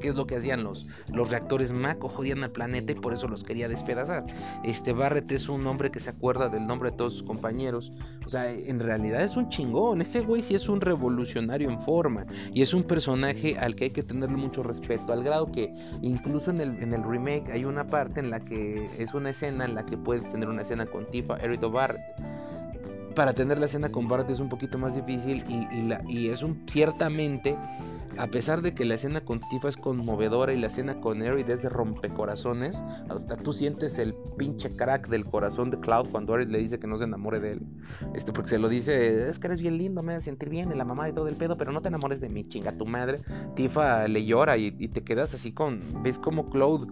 ¿Qué, es lo que hacían los, los reactores Mako? Jodían al planeta y por eso los quería despedazar. Este Barrett es un hombre que se acuerda del nombre de todos sus compañeros. O sea, en realidad es un chingón. Ese güey sí es un revolucionario en forma. Y es un personaje al que hay que tenerle mucho respeto. Al grado que incluso en el, en el remake hay una parte en la que es una escena en la que puedes tener una escena con Tifa, Eric Barrett para tener la escena con Barrett es un poquito más difícil y, la, y es un ciertamente a pesar de que la escena con Tifa es conmovedora y la escena con Aerith es de rompecorazones, hasta tú sientes el pinche crack del corazón de Cloud cuando Aerith le dice que no se enamore de él. Este, porque se lo dice, es que eres bien lindo, me a sentir bien, y la mamá de todo el pedo, pero no te enamores de mí, chinga tu madre. Tifa le llora y, te quedas así con, ves como Cloud,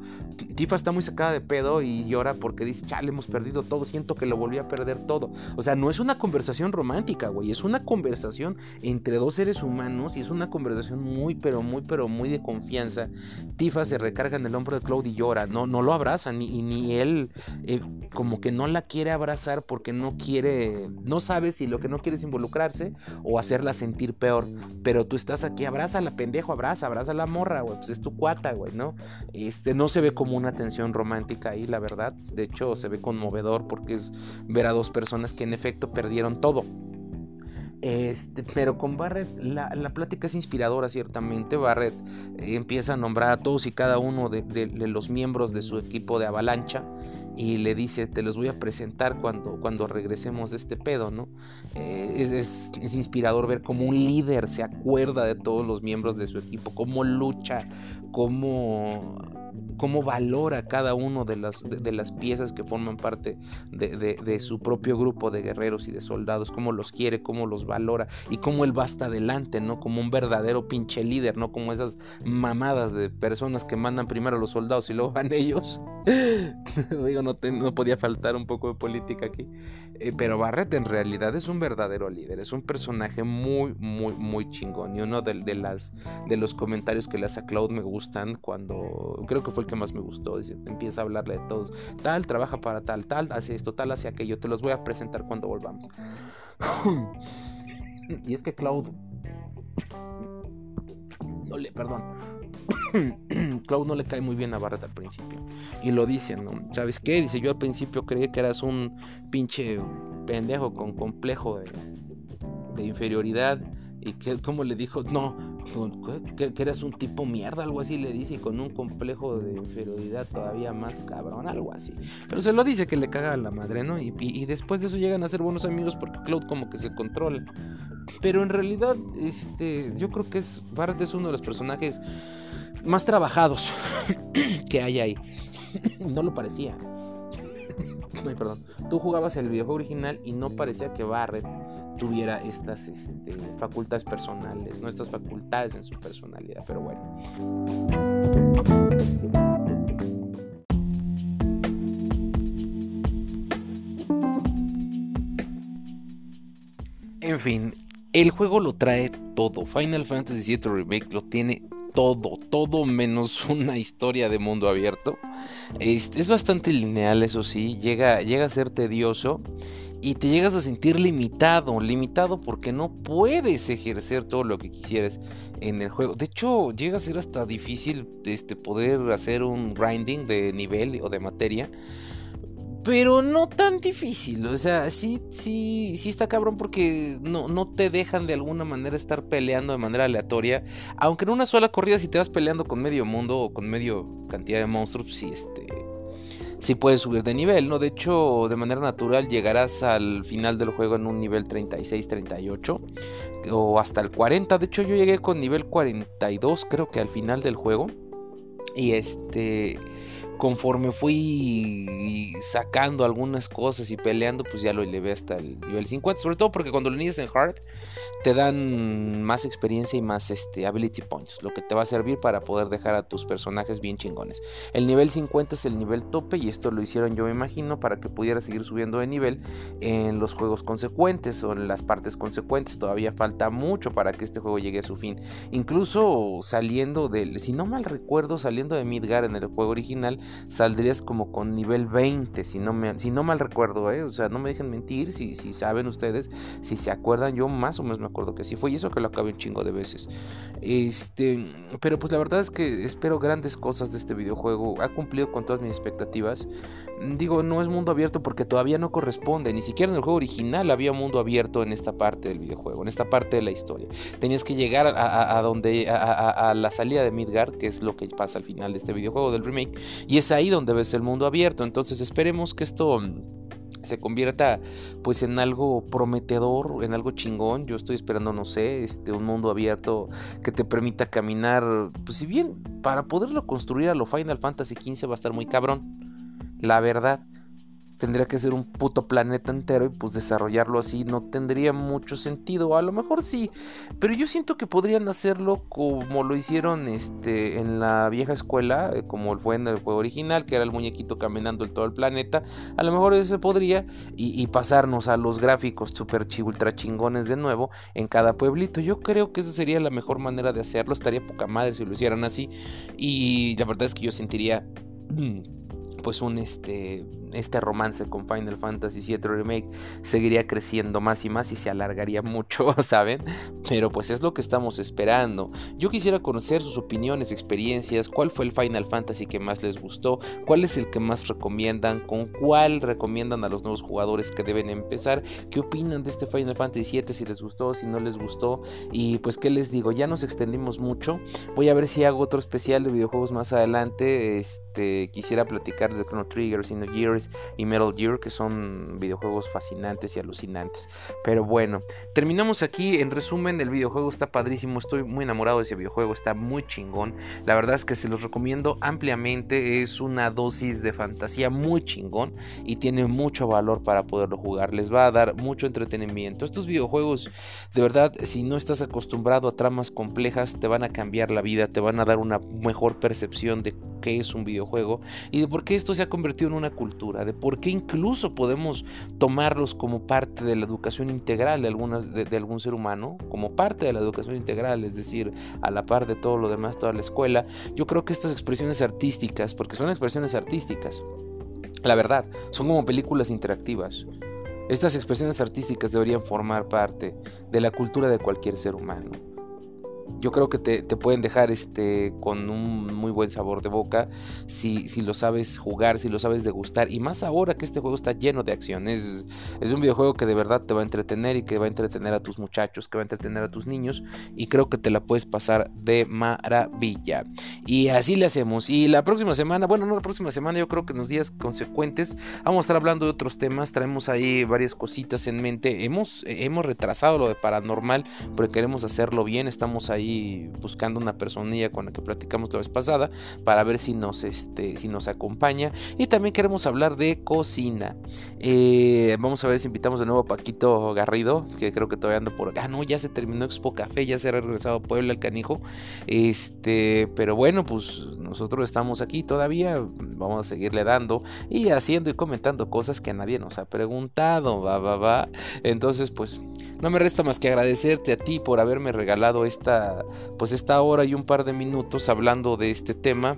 Tifa está muy sacada de pedo y llora porque dice, chale, hemos perdido todo, siento que lo volví a perder todo. O sea, no es una conversación romántica, güey, es una conversación entre dos seres humanos y es una conversación muy, pero muy, pero muy de confianza. Tifa se recarga en el hombro de Claude y llora, no, no lo abraza, ni, ni él eh, como que no la quiere abrazar porque no quiere, no sabe si lo que no quiere es involucrarse o hacerla sentir peor. Pero tú estás aquí, abraza la pendejo, abraza, abraza la morra, güey, pues es tu cuata, güey, ¿no? Este, no se ve como una tensión romántica ahí, la verdad. De hecho, se ve conmovedor porque es ver a dos personas que en efecto perdieron todo. Este, pero con Barrett la, plática es inspiradora ciertamente. Barrett eh, empieza a nombrar a todos y cada uno de, los miembros de su equipo de avalancha y le dice, te los voy a presentar cuando, cuando regresemos de este pedo, ¿no? Eh, es, es, inspirador ver cómo un líder se acuerda de todos los miembros de su equipo, cómo lucha, cómo cómo valora cada uno de las, de, las piezas que forman parte de, su propio grupo de guerreros y de soldados, cómo los quiere, cómo los valora y cómo él va hasta adelante, ¿no? Como un verdadero pinche líder, ¿no? Como esas mamadas de personas que mandan primero a los soldados y luego van ellos. Digo, no, no podía faltar un poco de política aquí. Eh, pero Barrett en realidad es un verdadero líder, es un personaje muy, muy, muy chingón. Y uno de, de, las, de los comentarios que le hace a Cloud me gustan cuando, creo que fue que más me gustó, dice, empieza a hablarle de todos, tal, trabaja para tal, tal, hace esto, tal, hace aquello, te los voy a presentar cuando volvamos. y es que Cloud... No le, perdón, Cloud no le cae muy bien a Barrett al principio. Y lo dice, ¿no? ¿Sabes qué? Dice, yo al principio creí que eras un pinche pendejo con complejo de inferioridad. Y que, como le dijo, no, que, eras un tipo mierda, algo así le dice, y con un complejo de inferioridad todavía más cabrón, algo así. Pero se lo dice que le caga a la madre, ¿no? Y, después de eso llegan a ser buenos amigos porque Cloud como que se controla. Pero en realidad, este, yo creo que es Barret es uno de los personajes más trabajados que hay ahí. no lo parecía. No, perdón. Tú jugabas el videojuego original y no parecía que Barret tuviera estas este, facultades personales, no estas facultades en su personalidad, pero bueno. En fin, el juego lo trae todo. Final Fantasy VII Remake lo tiene todo, todo menos una historia de mundo abierto. Es, bastante lineal, eso sí, llega, llega a ser tedioso y te llegas a sentir limitado, limitado porque no puedes ejercer todo lo que quisieras en el juego. De hecho, llega a ser hasta difícil este, poder hacer un grinding de nivel o de materia pero no tan difícil. O sea, sí, sí, sí está cabrón porque no, no te dejan de alguna manera estar peleando de manera aleatoria. Aunque en una sola corrida, si te vas peleando con medio mundo o con medio cantidad de monstruos, sí, este. Sí puedes subir de nivel, ¿no? De hecho, de manera natural llegarás al final del juego en un nivel 36, 38 o hasta el 40. De hecho, yo llegué con nivel 42, creo que al final del juego. Y este conforme fui sacando algunas cosas y peleando, pues ya lo elevé hasta el nivel 50. Sobre todo porque cuando lo inicias en hard, te dan más experiencia y más este, ability points, lo que te va a servir para poder dejar a tus personajes bien chingones. El nivel 50 es el nivel tope y esto lo hicieron yo me imagino para que pudiera seguir subiendo de nivel en los juegos consecuentes o en las partes consecuentes. Todavía falta mucho para que este juego llegue a su fin. Incluso saliendo del, si no mal recuerdo, saliendo de Midgar en el juego original, saldrías como con nivel 20, si no, me, si no mal recuerdo, ¿eh? o sea, no me dejen mentir, si, si saben ustedes, si se acuerdan, yo más o menos me acuerdo que así fue, y eso que lo acabé un chingo de veces. Este, pero pues la verdad es que espero grandes cosas de este videojuego, ha cumplido con todas mis expectativas. Digo, no es mundo abierto porque todavía no corresponde, ni siquiera en el juego original había mundo abierto en esta parte del videojuego, en esta parte de la historia. Tenías que llegar a, donde, a, a la salida de Midgard, que es lo que pasa al final de este videojuego del remake, y es ahí donde ves el mundo abierto. Entonces esperemos que esto mm, se convierta pues en algo prometedor, en algo chingón. Yo estoy esperando, no sé, este un mundo abierto que te permita caminar, pues si bien para poderlo construir a lo Final Fantasy XV va a estar muy cabrón. La verdad, tendría que ser un puto planeta entero y pues desarrollarlo así no tendría mucho sentido. A lo mejor sí, pero yo siento que podrían hacerlo como lo hicieron este en la vieja escuela, eh, como fue en el juego original, que era el muñequito caminando en todo el planeta. A lo mejor eso se podría y, pasarnos a los gráficos super ultra chingones de nuevo en cada pueblito. Yo creo que esa sería la mejor manera de hacerlo. Estaría poca madre si lo hicieran así. Y la verdad es que yo sentiría pues un este este romance con Final Fantasy VII Remake seguiría creciendo más y más y se alargaría mucho, ¿saben? Pero pues es lo que estamos esperando. Yo quisiera conocer sus opiniones, experiencias, cuál fue el Final Fantasy que más les gustó, cuál es el que más recomiendan, con cuál recomiendan a los nuevos jugadores que deben empezar, qué opinan de este Final Fantasy VII, si les gustó, si no les gustó y pues qué les digo, ya nos extendimos mucho. Voy a ver si hago otro especial de videojuegos más adelante. Este, quisiera platicar de Chrono Trigger, Gears y Metal Gear, que son videojuegos fascinantes y alucinantes. Pero bueno, terminamos aquí. En resumen, el videojuego está padrísimo. Estoy muy enamorado de ese videojuego, está muy chingón. La verdad es que se los recomiendo ampliamente. Es una dosis de fantasía muy chingón y tiene mucho valor para poderlo jugar. Les va a dar mucho entretenimiento. Estos videojuegos, de verdad, si no estás acostumbrado a tramas complejas, te van a cambiar la vida, te van a dar una mejor percepción de qué es un videojuego y de por qué esto se ha convertido en una cultura, de por qué incluso podemos tomarlos como parte de la educación integral de, algunas, de, algún ser humano, como parte de la educación integral, es decir, a la par de todo lo demás, toda la escuela. Yo creo que estas expresiones artísticas, porque son expresiones artísticas, la verdad, son como películas interactivas. Estas expresiones artísticas deberían formar parte de la cultura de cualquier ser humano yo creo que te, pueden dejar este, con un muy buen sabor de boca si, si, lo sabes jugar, si lo sabes degustar. Y más ahora que este juego está lleno de acción. Es, es, un videojuego que de verdad te va a entretener y que va a entretener a tus muchachos, que va a entretener a tus niños. Y creo que te la puedes pasar de maravilla. Y así le hacemos. Y la próxima semana, bueno, no la próxima semana, yo creo que en los días consecuentes vamos a estar hablando de otros temas. Traemos ahí varias cositas en mente. Hemos, hemos retrasado lo de paranormal porque queremos hacerlo bien. Estamos ahí buscando una personilla con la que platicamos la vez pasada para ver si nos, este, si nos acompaña. Y también queremos hablar de cocina. Eh, vamos a ver si invitamos de nuevo a Paquito Garrido, que creo que todavía anda por acá. Ah, no, ya se terminó Expo Café, ya se ha regresado a Puebla el canijo. Este, pero bueno, pues nosotros estamos aquí todavía. Vamos a seguirle dando y haciendo y comentando cosas que nadie nos ha preguntado. Va, va, va. Entonces, pues no me resta más que agradecerte a ti por haberme regalado esta, pues esta hora y un par de minutos hablando de este tema.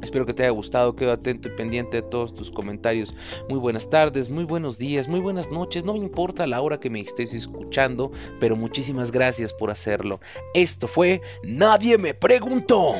Espero que te haya gustado, quedo atento y pendiente de todos tus comentarios. Muy buenas tardes, muy buenos días, muy buenas noches, no me importa la hora que me estés escuchando, pero muchísimas gracias por hacerlo. Esto fue Nadie me preguntó.